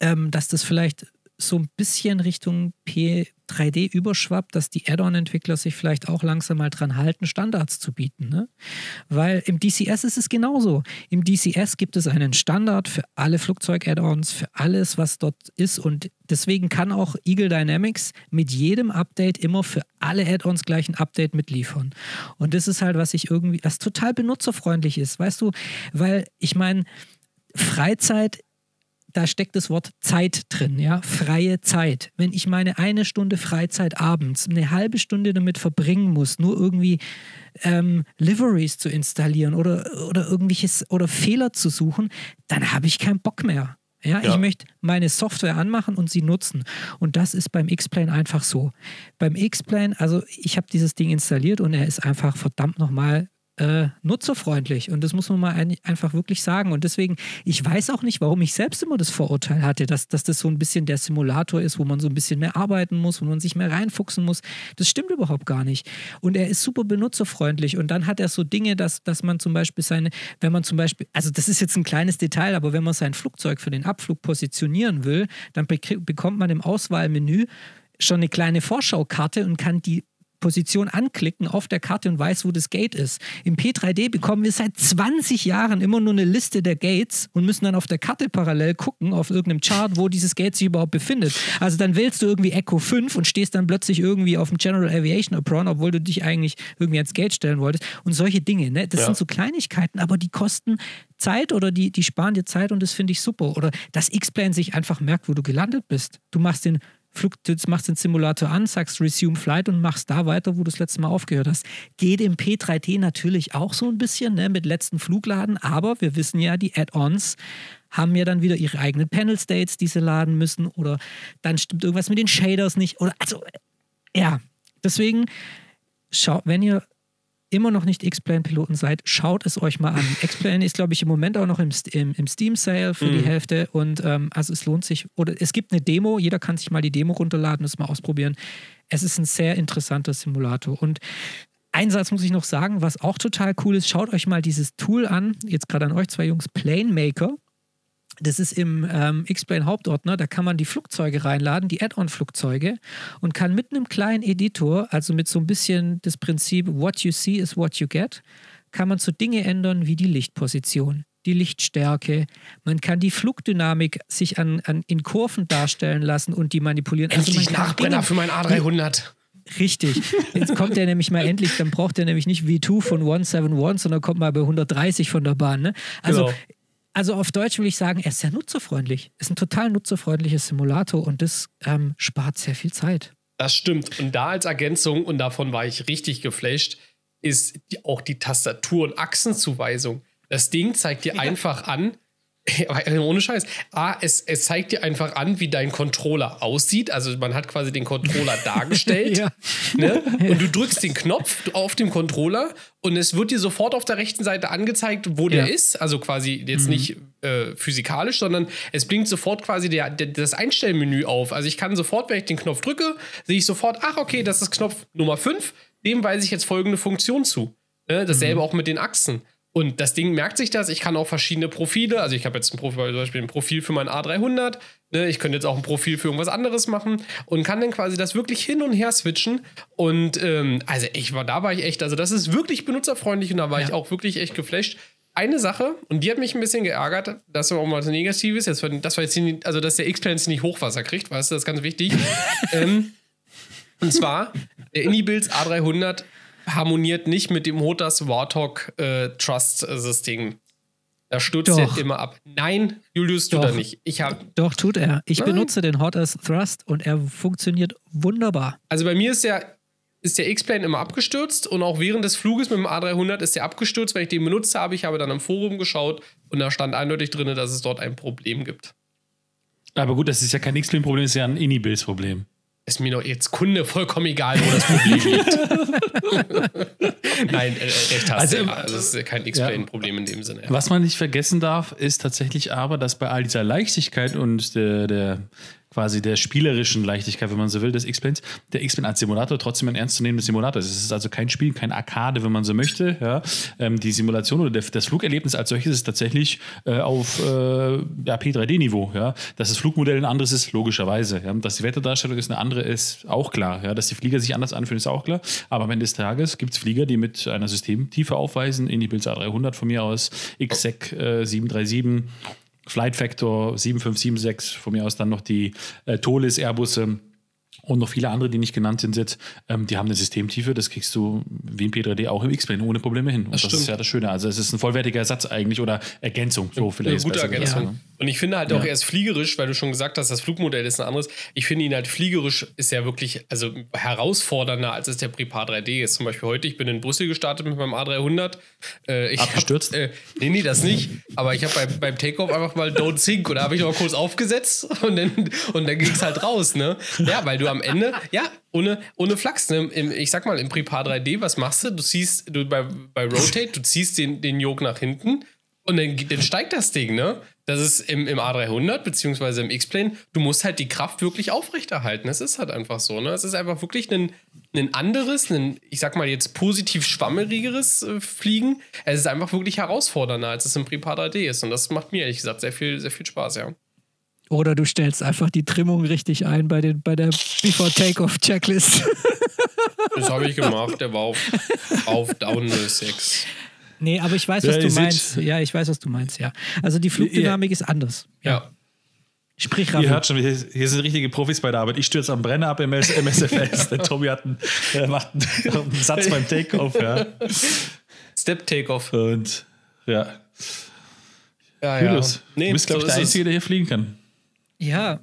ähm, dass das vielleicht so ein bisschen Richtung P3D überschwappt, dass die Add-on-Entwickler sich vielleicht auch langsam mal dran halten, Standards zu bieten. Ne? Weil im DCS ist es genauso. Im DCS gibt es einen Standard für alle Flugzeug-Add-ons, für alles, was dort ist. Und deswegen kann auch Eagle Dynamics mit jedem Update immer für alle Add-ons gleich ein Update mitliefern. Und das ist halt, was ich irgendwie, was total benutzerfreundlich ist, weißt du, weil ich meine, Freizeit da steckt das Wort Zeit drin, ja, freie Zeit. Wenn ich meine eine Stunde Freizeit abends eine halbe Stunde damit verbringen muss, nur irgendwie ähm, Liveries zu installieren oder, oder irgendwelches oder Fehler zu suchen, dann habe ich keinen Bock mehr. Ja, ja, ich möchte meine Software anmachen und sie nutzen. Und das ist beim X-Plane einfach so. Beim X-Plane, also ich habe dieses Ding installiert und er ist einfach verdammt nochmal äh, nutzerfreundlich. Und das muss man mal ein, einfach wirklich sagen. Und deswegen, ich weiß auch nicht, warum ich selbst immer das Vorurteil hatte, dass, dass das so ein bisschen der Simulator ist, wo man so ein bisschen mehr arbeiten muss, wo man sich mehr reinfuchsen muss. Das stimmt überhaupt gar nicht. Und er ist super benutzerfreundlich. Und dann hat er so Dinge, dass, dass man zum Beispiel seine, wenn man zum Beispiel, also das ist jetzt ein kleines Detail, aber wenn man sein Flugzeug für den Abflug positionieren will, dann bekommt man im Auswahlmenü schon eine kleine Vorschaukarte und kann die Position anklicken auf der Karte und weiß, wo das Gate ist. Im P3D bekommen wir seit 20 Jahren immer nur eine Liste der Gates und müssen dann auf der Karte parallel gucken, auf irgendeinem Chart, wo dieses Gate sich überhaupt befindet. Also dann wählst du irgendwie Echo 5 und stehst dann plötzlich irgendwie auf dem General Aviation Apron, obwohl du dich eigentlich irgendwie ans Gate stellen wolltest. Und solche Dinge, ne? das ja. sind so Kleinigkeiten, aber die kosten Zeit oder die, die sparen dir Zeit und das finde ich super. Oder dass X-Plane sich einfach merkt, wo du gelandet bist. Du machst den Flug, du machst den Simulator an, sagst Resume Flight und machst da weiter, wo du das letzte Mal aufgehört hast. Geht im P3T natürlich auch so ein bisschen ne, mit letzten Flugladen, aber wir wissen ja, die Add-ons haben ja dann wieder ihre eigenen Panel States, die sie laden müssen oder dann stimmt irgendwas mit den Shaders nicht oder also ja, deswegen schau, wenn ihr immer noch nicht X-Plane-Piloten seid, schaut es euch mal an. X-Plane ist, glaube ich, im Moment auch noch im, im, im Steam-Sale für mhm. die Hälfte und ähm, also es lohnt sich. Oder es gibt eine Demo, jeder kann sich mal die Demo runterladen, das mal ausprobieren. Es ist ein sehr interessanter Simulator und ein Satz muss ich noch sagen, was auch total cool ist, schaut euch mal dieses Tool an, jetzt gerade an euch zwei Jungs, Plane Maker. Das ist im ähm, X-Plane Hauptordner, da kann man die Flugzeuge reinladen, die Add-on-Flugzeuge und kann mit einem kleinen Editor, also mit so ein bisschen das Prinzip What you see is what you get, kann man so Dinge ändern wie die Lichtposition, die Lichtstärke. Man kann die Flugdynamik sich an, an, in Kurven darstellen lassen und die manipulieren. Also Endlich also Nachbrenner Dinge, für mein A300. Richtig. Jetzt kommt er nämlich mal endlich, dann braucht er nämlich nicht V2 von 171, sondern kommt mal bei 130 von der Bahn. Ne? Also genau also auf Deutsch will ich sagen, er ist sehr nutzerfreundlich. Er ist ein total nutzerfreundlicher Simulator und das ähm, spart sehr viel Zeit. Das stimmt. Und da als Ergänzung, und davon war ich richtig geflasht, ist die, auch die Tastatur- und Achsenzuweisung. Das Ding zeigt dir ja. einfach an, ohne Scheiß. A, es, es zeigt dir einfach an, wie dein Controller aussieht. Also man hat quasi den Controller dargestellt. ja. ne? Und du drückst den Knopf auf dem Controller und es wird dir sofort auf der rechten Seite angezeigt, wo ja. der ist. Also quasi jetzt mhm. nicht äh, physikalisch, sondern es blinkt sofort quasi der, der, das Einstellmenü auf. Also ich kann sofort, wenn ich den Knopf drücke, sehe ich sofort, ach okay, das ist Knopf Nummer 5. Dem weise ich jetzt folgende Funktion zu. Ne? Dasselbe mhm. auch mit den Achsen. Und das Ding merkt sich das. Ich kann auch verschiedene Profile. Also ich habe jetzt ein Profil, zum Beispiel ein Profil für mein A300. Ne? Ich könnte jetzt auch ein Profil für irgendwas anderes machen und kann dann quasi das wirklich hin und her switchen. Und ähm, also ich war, da war ich echt, also das ist wirklich benutzerfreundlich und da war ja. ich auch wirklich echt geflasht. Eine Sache, und die hat mich ein bisschen geärgert, das war auch mal was Negatives, jetzt, das war jetzt nicht, also dass der X-Plane nicht Hochwasser kriegt, weißt du, das ist ganz wichtig. ähm, und zwar, der Indie-Builds A300 harmoniert nicht mit dem Hotas Warthog äh, Trust-System. Da stürzt er immer ab. Nein, Julius tut Doch. er nicht. Ich hab, Doch, tut er. Ich Nein. benutze den Hot as Thrust und er funktioniert wunderbar. Also bei mir ist der, ist der X-Plane immer abgestürzt und auch während des Fluges mit dem A300 ist der abgestürzt, wenn ich den benutzt habe. Ich habe dann im Forum geschaut und da stand eindeutig drin, dass es dort ein Problem gibt. Aber gut, das ist ja kein X-Plane-Problem, das ist ja ein Inibills-Problem. Ist mir doch jetzt Kunde vollkommen egal, wo das Problem liegt. Nein, äh, recht hast Also, du. Ja. Also, das ist kein X-Plane-Problem in dem Sinne. Ja. Was man nicht vergessen darf, ist tatsächlich aber, dass bei all dieser Leichtigkeit und der, der quasi der spielerischen Leichtigkeit, wenn man so will, des X-Planes, der X-Plane als Simulator trotzdem ein ernstzunehmendes Simulator ist. Es ist also kein Spiel, kein Arcade, wenn man so möchte. Ja. Ähm, die Simulation oder der, das Flugerlebnis als solches ist tatsächlich äh, auf äh, ja, P3D-Niveau. Ja. Dass das Flugmodell ein anderes ist, logischerweise. Ja. Dass die Wetterdarstellung ist eine andere, ist auch klar. Ja. Dass die Flieger sich anders anfühlen, ist auch klar. Aber am Ende des Tages gibt es Flieger, die mit einer Systemtiefe aufweisen, in die Bills A300 von mir aus, XSEC äh, 737, Flight Factor 7576, von mir aus dann noch die äh, Tolis Airbusse und noch viele andere, die nicht genannt sind jetzt, ähm, die haben eine Systemtiefe, das kriegst du wie im P3D auch im X-Plane ohne Probleme hin. Und das, stimmt. ist ja das Schöne. Also es ist ein vollwertiger Ersatz eigentlich oder Ergänzung. So vielleicht Eine gute Ergänzung. ne? Und ich finde halt auch Ja. erst fliegerisch, weil du schon gesagt hast, das Flugmodell ist ein anderes. Ich finde ihn halt fliegerisch ist ja wirklich also herausfordernder, als es der Prepar 3D ist. Zum Beispiel heute, ich bin in Brüssel gestartet mit meinem A300. Äh, Abgestürzt? Hab, äh, nee, nee, das nicht. Aber ich habe beim, beim Takeoff einfach mal Don't Sink da habe ich noch kurz aufgesetzt und dann, und dann ging es halt raus, ne? Ja, weil du am Ende, ja, ohne, ohne Flachs, ne? Im, ich sag mal, im Prepar 3D, was machst du? Du ziehst, du bei, bei Rotate, du ziehst den, den Yoke nach hinten und dann, dann steigt das Ding, ne? Das ist im, im A300 beziehungsweise im X-Plane, du musst halt die Kraft wirklich aufrechterhalten. Das ist halt einfach so, ne? Es ist einfach wirklich ein, ein anderes, ein, ich sag mal jetzt positiv schwammerigeres äh, Fliegen. Es ist einfach wirklich herausfordernder, als es im Prepar 3D ist. Und das macht mir ehrlich gesagt sehr viel, sehr viel Spaß, ja. Oder du stellst einfach die Trimmung richtig ein bei, den, bei der Before Takeoff Checklist. Das habe ich gemacht, der war auf, auf Down 06. nee, aber ich weiß, Ja, was du meinst. Ja, ich weiß, was du meinst, ja. Also die Flugdynamik ist anders. Ja. Sprich, Ihr hört schon, hier, hier sind richtige Profis bei der Arbeit. Ich stürze am Brenner ab im MS MSFS. Der Tommy hat einen, äh, macht einen, einen Satz beim Takeoff. Ja. Step Takeoff. Und ja, Ja, Julius, Nee, du bist, glaube so ich, der. Einzige, der hier fliegen kann. Ja,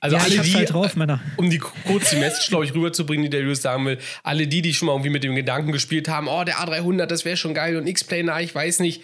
Also ja alle die, halt drauf, Männer. um die kurz die Message, glaube ich, rüberzubringen, die der Julius sagen will, alle die, die schon mal irgendwie mit dem Gedanken gespielt haben, oh, der A300, das wäre schon geil und X-Plane, ich weiß nicht.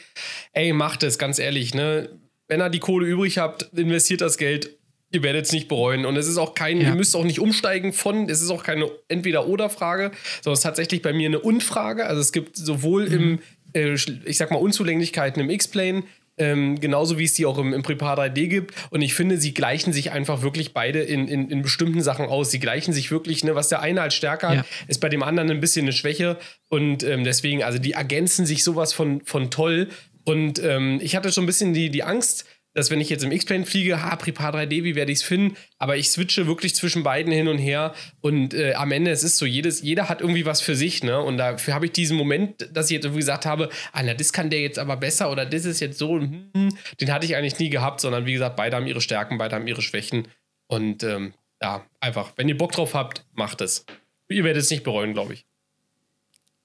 Ey, macht es, ganz ehrlich, ne? Wenn ihr die Kohle übrig habt, investiert das Geld. Ihr werdet es nicht bereuen. Und es ist auch kein, Ja. ihr müsst auch nicht umsteigen von, es ist auch keine Entweder-Oder-Frage, sondern es ist tatsächlich bei mir eine Und-Frage. Also es gibt sowohl im, äh, ich sag mal, Unzulänglichkeiten im X-Plane, ähm, genauso wie es die auch im, im Prepar 3D gibt. Und ich finde, sie gleichen sich einfach wirklich beide in, in, in bestimmten Sachen aus. Sie gleichen sich wirklich, ne, was der eine als Stärke Ja. hat, ist bei dem anderen ein bisschen eine Schwäche. Und ähm, deswegen, also die ergänzen sich sowas von, von toll. Und ähm, ich hatte schon ein bisschen die, die Angst, dass wenn ich jetzt im X-Plane fliege, ha, Prepar 3D, wie werde ich es finden? Aber ich switche wirklich zwischen beiden hin und her. Und äh, am Ende, es ist so, jedes, jeder hat irgendwie was für sich, ne? Und dafür habe ich diesen Moment, dass ich jetzt irgendwie gesagt habe, ah, na, das kann der jetzt aber besser oder das ist jetzt so, hm, hm, den hatte ich eigentlich nie gehabt, sondern wie gesagt, beide haben ihre Stärken, beide haben ihre Schwächen. Und ähm, ja, einfach, wenn ihr Bock drauf habt, macht es. Ihr werdet es nicht bereuen, glaube ich.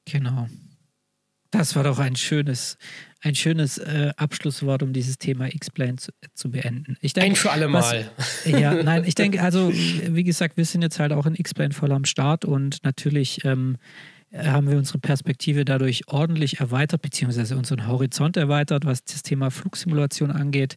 Genau. Das war doch ein schönes, ein schönes äh, Abschlusswort, um dieses Thema X-Plane zu, zu beenden. Ich denke, Ein für alle was- Mal. Ja, nein, ich denke, also wie gesagt, wir sind jetzt halt auch in X-Plane voll am Start und natürlich ähm, haben wir unsere Perspektive dadurch ordentlich erweitert, beziehungsweise unseren Horizont erweitert, was das Thema Flugsimulation angeht.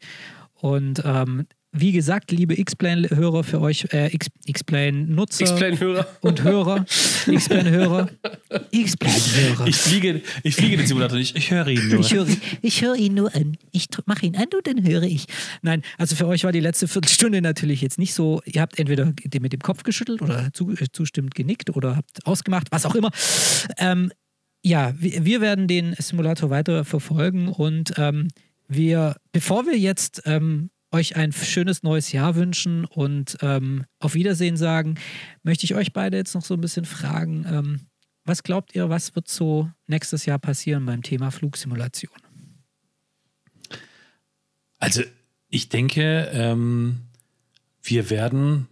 Und ähm, wie gesagt, liebe X-Plane-Hörer für euch, äh, X-Plane-Nutzer X-Plane-Hörer. und Hörer, X-Plane-Hörer, X-Plane-Hörer. Ich fliege, ich fliege den Simulator nicht, ich höre ihn nur. Ich höre, ich höre ihn nur an. Ich mache ihn an und dann höre ich. Nein, also für euch war die letzte Viertelstunde natürlich jetzt nicht so. Ihr habt entweder mit dem Kopf geschüttelt oder zu, äh, zustimmend genickt oder habt ausgemacht, was auch immer. Ähm, ja, wir, wir werden den Simulator weiter verfolgen und ähm, wir, bevor wir jetzt ähm, euch ein schönes neues Jahr wünschen und ähm, auf Wiedersehen sagen, möchte ich euch beide jetzt noch so ein bisschen fragen. Ähm, was glaubt ihr, was wird so nächstes Jahr passieren beim Thema Flugsimulation? Also, ich denke, ähm, wir werden,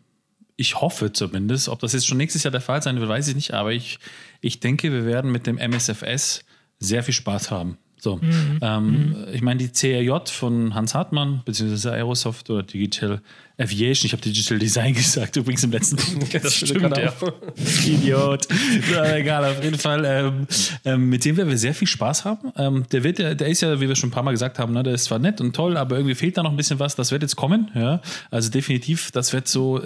ich hoffe zumindest, ob das jetzt schon nächstes Jahr der Fall sein wird, weiß ich nicht, aber ich, ich denke, wir werden mit dem MSFS sehr viel Spaß haben. So, Mhm. ähm, ich meine, die CRJ von Hans Hartmann, beziehungsweise Aerosoft oder Digital Aviation, ich habe Digital Design gesagt, übrigens im letzten Podcast. Das stimmt, ja. Idiot. Ja, egal, auf jeden Fall. Ähm, ähm, mit dem werden wir sehr viel Spaß haben. Ähm, der, wird, ja- der ist ja, wie wir schon ein paar Mal gesagt haben, ne, der ist zwar nett und toll, aber irgendwie fehlt da noch ein bisschen was. Das wird jetzt kommen. Ja? Also definitiv, das wird so.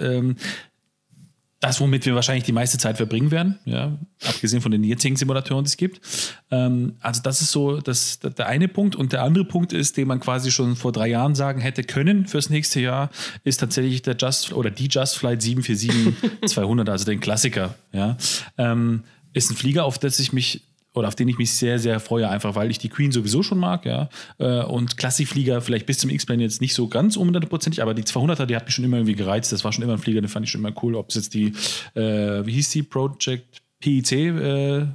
Das, womit wir wahrscheinlich die meiste Zeit verbringen werden, ja, abgesehen von den jetzigen Simulatoren, die es gibt. Ähm, also das ist so das, der eine Punkt. Und der andere Punkt ist, den man quasi schon vor drei Jahren sagen hätte können fürs nächste Jahr, ist tatsächlich der Just oder die Just Flight 747-200, also den Klassiker. Ja. Ähm, ist ein Flieger, auf das ich mich oder auf den ich mich sehr, sehr freue, einfach weil ich die Queen sowieso schon mag, ja. Äh, Und Klassikflieger vielleicht bis zum X-Plane jetzt nicht so ganz hundertprozentig, aber die 200er, die hat mich schon immer irgendwie gereizt. Das war schon immer ein Flieger, den fand ich schon immer cool. Ob es jetzt die, äh, wie hieß die, Project PIC, äh,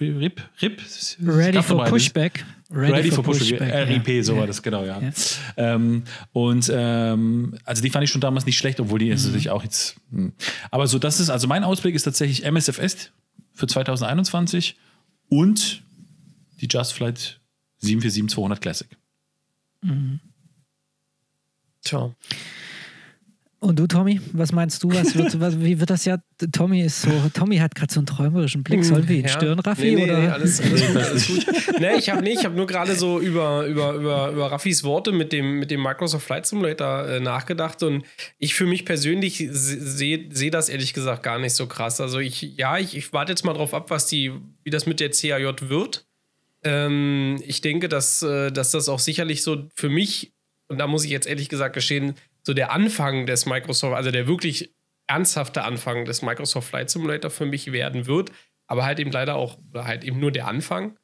RIP, RIP? Ready for. Pushback. Ready, for Pushback. RIP, ja. so Ja. war das, genau, ja. Ja. Ähm, und ähm, also die fand ich schon damals nicht schlecht, obwohl die Mhm. ist natürlich auch jetzt. Hm. Aber so, das ist, also mein Ausblick ist tatsächlich MSFS für 2021 und die Just Flight 747-200 Classic. Tja. Und du, Tommy, was meinst du? Was wird, was, wie wird das ja? Tommy ist so, Tommy hat gerade so einen träumerischen Blick. Sollen wir ihn Ja. stören, Raffi? Nee, nee, oder? nee, alles, alles gut, alles gut. nee, ich habe nee, ich hab nur gerade so über, über, über, über Raffis Worte mit dem, mit dem Microsoft Flight Simulator äh, nachgedacht und ich für mich persönlich sehe seh das ehrlich gesagt gar nicht so krass. Also ich, ja, ich, ich warte jetzt mal drauf ab, was die, wie das mit der CAJ wird. Ähm, ich denke, dass, äh, dass das auch sicherlich so für mich, und da muss ich jetzt ehrlich gesagt gestehen, so der Anfang des Microsoft, also der wirklich ernsthafte Anfang des Microsoft Flight Simulator für mich werden wird, aber halt eben leider auch, halt eben nur der Anfang.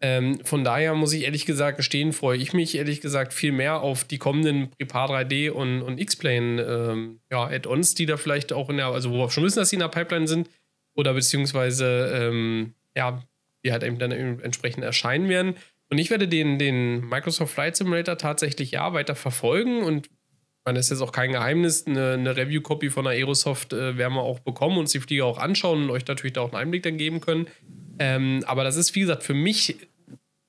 Ähm, von daher muss ich ehrlich gesagt gestehen, freue ich mich ehrlich gesagt viel mehr auf die kommenden Prepar 3D und, und X-Plane ähm, ja, Add-ons, die da vielleicht auch in der, also wo wir schon wissen, dass sie in der Pipeline sind, oder beziehungsweise ähm, ja, die halt eben dann entsprechend erscheinen werden. Und ich werde den, den Microsoft Flight Simulator tatsächlich ja weiter verfolgen und meine, das ist jetzt auch kein Geheimnis. Eine, eine Review-Copy von der Aerosoft äh, werden wir auch bekommen, uns die Flieger auch anschauen und euch natürlich da auch einen Einblick dann geben können. Ähm, aber das ist, wie gesagt, für mich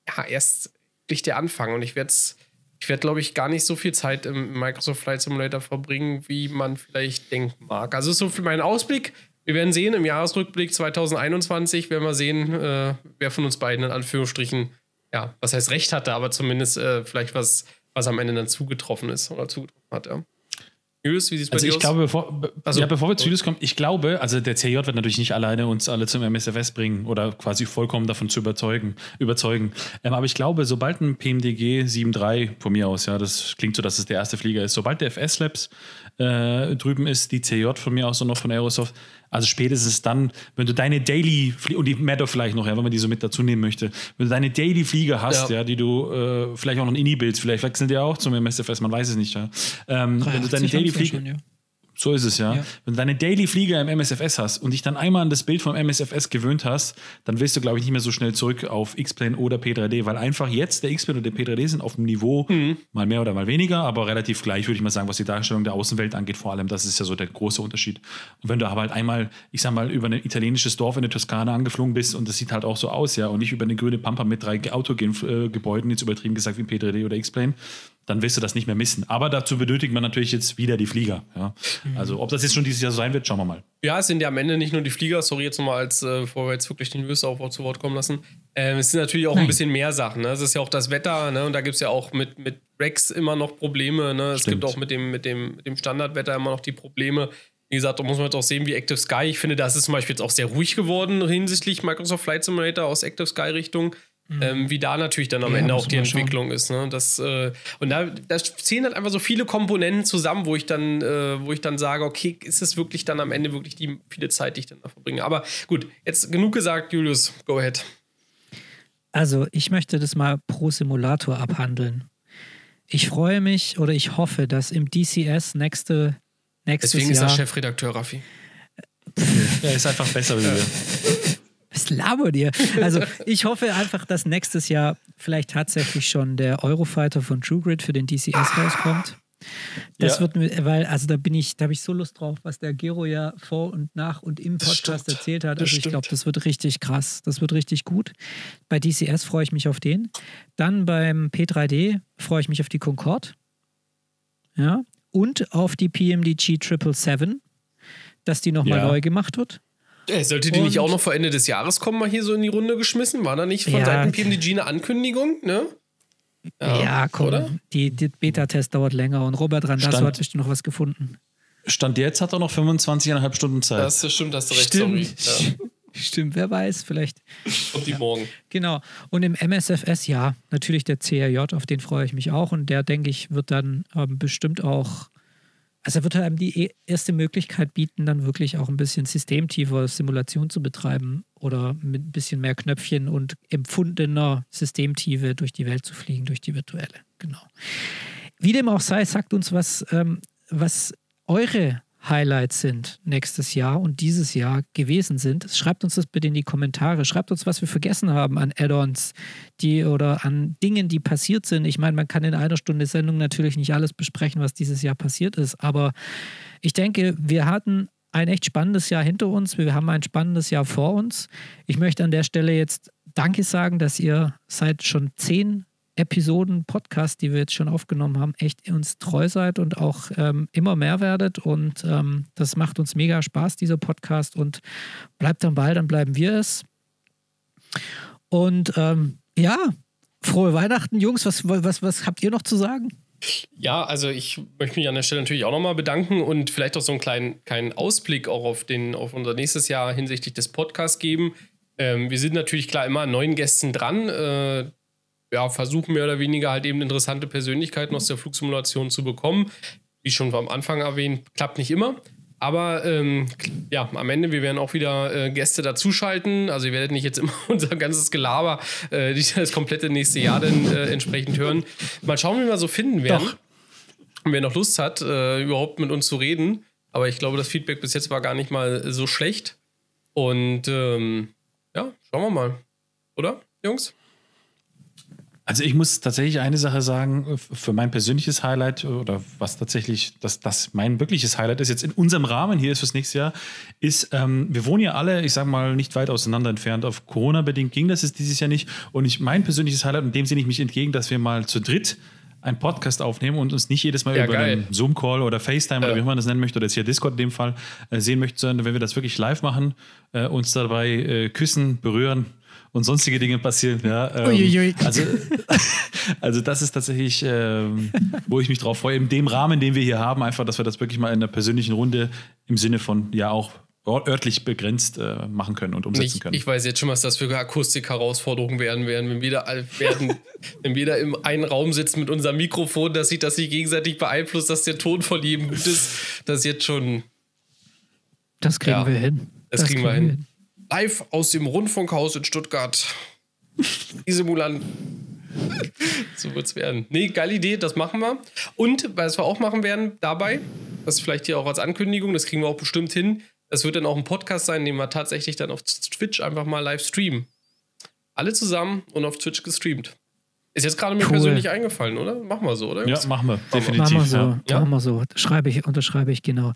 ja erst wirklich der Anfang. Und ich werde ich werd, glaube ich, gar nicht so viel Zeit im Microsoft Flight Simulator verbringen, wie man vielleicht denken mag. Also so für meinen Ausblick. Wir werden sehen, im Jahresrückblick 2021 werden wir sehen, äh, wer von uns beiden in Anführungsstrichen, ja, was heißt Recht hatte, aber zumindest äh, vielleicht was, was am Ende dann zugetroffen ist oder zugetroffen hat, ja. Julius, wie sieht es bei Also dir ich aus? glaube, bevor, be Also- ja, bevor wir zu Julius kommen, ich glaube, also der CJ wird natürlich nicht alleine uns alle zum MSFS bringen oder quasi vollkommen davon zu überzeugen. überzeugen. Ähm, aber ich glaube, sobald ein PMDG 7.3 von mir aus, ja, das klingt so, dass es der erste Flieger ist, sobald der FS Labs äh, drüben ist, die CJ von mir aus und noch von Aerosoft, also spätestens dann, wenn du deine Daily Flie- und die Meadow vielleicht noch, ja, wenn man die so mit dazu nehmen möchte, wenn du deine Daily Flieger hast, ja, Ja. die du äh, vielleicht auch noch ein Ini-Bild, vielleicht wechseln die auch zum MSFS, man weiß es nicht, ja. Ähm, wenn du deine 83 Daily ja Flieger ja. So ist es ja. Ja. Wenn du deine Daily Flieger im MSFS hast und dich dann einmal an das Bild vom MSFS gewöhnt hast, dann willst du, glaube ich, nicht mehr so schnell zurück auf X-Plane oder P3D, weil einfach jetzt der X-Plane und der P3D sind auf dem Niveau, Mhm. mal mehr oder mal weniger, aber relativ gleich, würde ich mal sagen, was die Darstellung der Außenwelt angeht, vor allem. Das ist ja so der große Unterschied. Und wenn du aber halt einmal, ich sag mal, über ein italienisches Dorf in der Toskana angeflogen bist und das sieht halt auch so aus, ja, und nicht über eine grüne Pampa mit drei Autogebäuden, jetzt übertrieben gesagt wie P3D oder X-Plane, dann wirst du das nicht mehr missen. Aber dazu benötigt man natürlich jetzt wieder die Flieger. Ja. Mhm. Also ob das jetzt schon dieses Jahr so sein wird, schauen wir mal. Ja, es sind ja am Ende nicht nur die Flieger, sorry jetzt nochmal, als äh, bevor wir jetzt wirklich den auch zu Wort kommen lassen. Ähm, es sind natürlich auch ein bisschen mehr Sachen. Ne? Es ist ja auch das Wetter, ne? Und da gibt es ja auch mit, mit Rex immer noch Probleme. Ne? Es Stimmt. gibt auch mit dem, mit, dem, mit dem Standardwetter immer noch die Probleme. Wie gesagt, da muss man jetzt auch sehen, wie Active Sky. Ich finde, das ist zum Beispiel jetzt auch sehr ruhig geworden hinsichtlich Microsoft Flight Simulator aus Active Sky Richtung. Ähm, wie da natürlich dann am Ja, Ende auch die man schauen. Entwicklung ist. Ne? Das, äh, und da, da zählen halt einfach so viele Komponenten zusammen, wo ich dann, äh, wo ich dann sage, okay, ist es wirklich dann am Ende wirklich die viele Zeit, die ich dann da verbringe. Aber gut, jetzt genug gesagt, Julius, go ahead. Also, ich möchte das mal pro Simulator abhandeln. Ich freue mich oder ich hoffe, dass im DCS nächste, nächstes Deswegen ist Jahr. er Chefredakteur, Raffi. Er ist einfach besser wie wir. Was labert ihr? Also, ich hoffe einfach, dass nächstes Jahr vielleicht tatsächlich schon der Eurofighter von TrueGrid für den DCS rauskommt. Das Ja. wird mir, weil, also da bin ich, da habe ich so Lust drauf, was der Gero ja vor und nach und im Podcast erzählt hat. Also ich glaube, das wird richtig krass. Das wird richtig gut. Bei DCS freue ich mich auf den. Dann beim P3D freue ich mich auf die Concorde. Ja. Und auf die PMDG 777, dass die nochmal Ja. neu gemacht wird. Äh, sollte die nicht Und- auch noch vor Ende des Jahres kommen, mal hier so in die Runde geschmissen? War da nicht von Ja. Seiten PMDG eine Ankündigung, ne? Ja, komm. Oder? Die, die Beta-Test dauert länger und Robert Randasso Stand- hat bestimmt noch was gefunden. Stand jetzt hat er noch 25,5 Stunden Zeit. Das stimmt, hast du recht, Stimmt. sorry. Ja. Stimmt, wer weiß, vielleicht. Und die morgen. Genau. Und im MSFS, ja, natürlich der CRJ, auf den freue ich mich auch. Und der, denke ich, wird dann ähm, bestimmt auch, also er wird einem die e- erste Möglichkeit bieten, dann wirklich auch ein bisschen systemtiefer Simulation zu betreiben oder mit ein bisschen mehr Knöpfchen und empfundener Systemtiefe durch die Welt zu fliegen, durch die virtuelle. Genau. Wie dem auch sei, sagt uns, was, ähm, was eure Highlights sind nächstes Jahr und dieses Jahr gewesen sind. Schreibt uns das bitte in die Kommentare. Schreibt uns, was wir vergessen haben an Add-ons, oder an Dingen, die passiert sind. Ich meine, man kann in einer Stunde Sendung natürlich nicht alles besprechen, was dieses Jahr passiert ist, aber ich denke, wir hatten ein echt spannendes Jahr hinter uns. Wir haben ein spannendes Jahr vor uns. Ich möchte an der Stelle jetzt Danke sagen, dass ihr seit schon zehn Episoden Podcast, die wir jetzt schon aufgenommen haben, echt uns treu seid und auch ähm, immer mehr werdet. Und ähm, das macht uns mega Spaß, dieser Podcast. Und bleibt am Ball, dann bleiben wir es. Und ähm, ja, frohe Weihnachten, Jungs. Was, was, was habt ihr noch zu sagen? Ja, also ich möchte mich an der Stelle natürlich auch nochmal bedanken und vielleicht auch so einen kleinen, kleinen Ausblick auch auf, den, auf unser nächstes Jahr hinsichtlich des Podcasts geben. Ähm, wir sind natürlich klar immer an neuen Gästen dran. Äh, ja, versuchen mehr oder weniger halt eben interessante Persönlichkeiten aus der Flugsimulation zu bekommen. Wie schon am Anfang erwähnt, klappt nicht immer. Aber ähm, ja, am Ende, wir werden auch wieder äh, Gäste dazuschalten. Also ihr werdet nicht jetzt immer unser ganzes Gelaber äh, das komplette nächste Jahr dann äh, entsprechend hören. Mal schauen, wie wir so finden werden. Doch. Und wer noch Lust hat, äh, überhaupt mit uns zu reden. Aber ich glaube, das Feedback bis jetzt war gar nicht mal so schlecht. Und ähm, ja, schauen wir mal. Oder, Jungs? Also ich muss tatsächlich eine Sache sagen, f- für mein persönliches Highlight oder was tatsächlich das, das mein wirkliches Highlight ist, jetzt in unserem Rahmen hier ist fürs nächste Jahr, ist, ähm, wir wohnen ja alle, ich sage mal, nicht weit auseinander entfernt. Auf Corona-bedingt ging das jetzt dieses Jahr nicht. Und ich, mein persönliches Highlight, und dem sehe ich mich entgegen, dass wir mal zu dritt einen Podcast aufnehmen und uns nicht jedes Mal Ja, über geil. einen Zoom-Call oder FaceTime oder Ja. wie man das nennen möchte, oder jetzt hier Discord in dem Fall, äh, sehen möchte, sondern wenn wir das wirklich live machen, äh, uns dabei äh, küssen, berühren und sonstige Dinge passieren. Ja, ähm, also, also das ist tatsächlich, ähm, wo ich mich drauf freue, in dem Rahmen, den wir hier haben, einfach, dass wir das wirklich mal in einer persönlichen Runde im Sinne von ja auch örtlich begrenzt äh, machen können und umsetzen Ich, können. ich weiß jetzt schon, was das für Akustik-Herausforderungen werden werden, wenn wir da werden, wenn wir da im einen Raum sitzen mit unserem Mikrofon, dass sich das sich gegenseitig beeinflusst, dass der Ton von jedem gut ist. Das ist jetzt schon Das kriegen Ja, wir hin. das kriegen wir hin. Live aus dem Rundfunkhaus in Stuttgart. Die Simulanten. so wird's werden. Nee, geile Idee, das machen wir. Und was wir auch machen werden dabei, das vielleicht hier auch als Ankündigung, das kriegen wir auch bestimmt hin. Das wird dann auch ein Podcast sein, den wir tatsächlich dann auf Twitch einfach mal live streamen. Alle zusammen und auf Twitch gestreamt. Ist jetzt gerade mir Cool. persönlich eingefallen, oder? Machen wir so, oder? ja, machen wir. Machen Definitiv. wir so. ja. Ja. Machen wir so. Schreibe ich, unterschreibe ich, genau.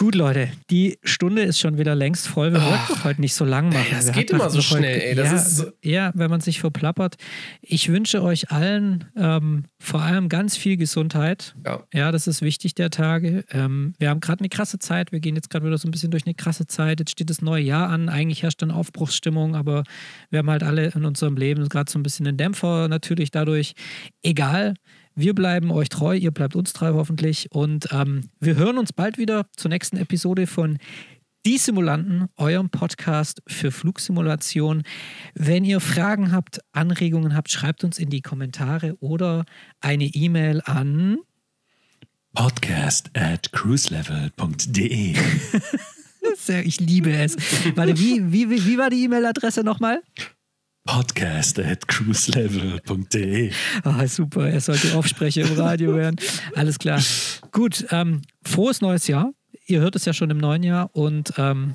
Gut, Leute, die Stunde ist schon wieder längst voll. Wir wollten doch heute nicht so lang machen. das Wir geht immer so heute- schnell, ey. Das ja, ist- ja, wenn man sich verplappert. Ich wünsche euch allen ähm, vor allem ganz viel Gesundheit. Ja. Ja, das ist wichtig der Tage. Ähm, wir haben gerade eine krasse Zeit. Wir gehen jetzt gerade wieder so ein bisschen durch eine krasse Zeit. Jetzt steht das neue Jahr an. Eigentlich herrscht dann Aufbruchsstimmung, aber wir haben halt alle in unserem Leben gerade so ein bisschen einen Dämpfer natürlich dadurch. Egal. Wir bleiben euch treu, ihr bleibt uns treu hoffentlich. Und ähm, wir hören uns bald wieder zur nächsten Episode von Die Simulanten, eurem Podcast für Flugsimulation. Wenn ihr Fragen habt, Anregungen habt, schreibt uns in die Kommentare oder eine E-Mail an Podcast at cruiselevel.de. Sehr, ich liebe es. Warte, wie, wie, wie, wie war die E-Mail-Adresse nochmal? Podcast at cruiselevel.de. Ah, super, er sollte Aufsprecher im Radio werden. Alles klar. Gut, ähm, frohes neues Jahr. Ihr hört es ja schon im neuen Jahr und ähm,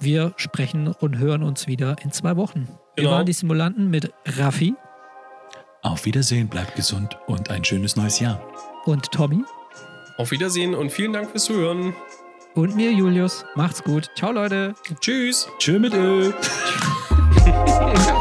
wir sprechen und hören uns wieder in zwei Wochen. Wir Genau. waren die Simulanten mit Raffi. Auf Wiedersehen, bleibt gesund und ein schönes neues Jahr. Und Tommy. Auf Wiedersehen und vielen Dank fürs Zuhören. Und mir, Julius. Macht's gut. Ciao, Leute. Tschüss. Tschö mit Ö.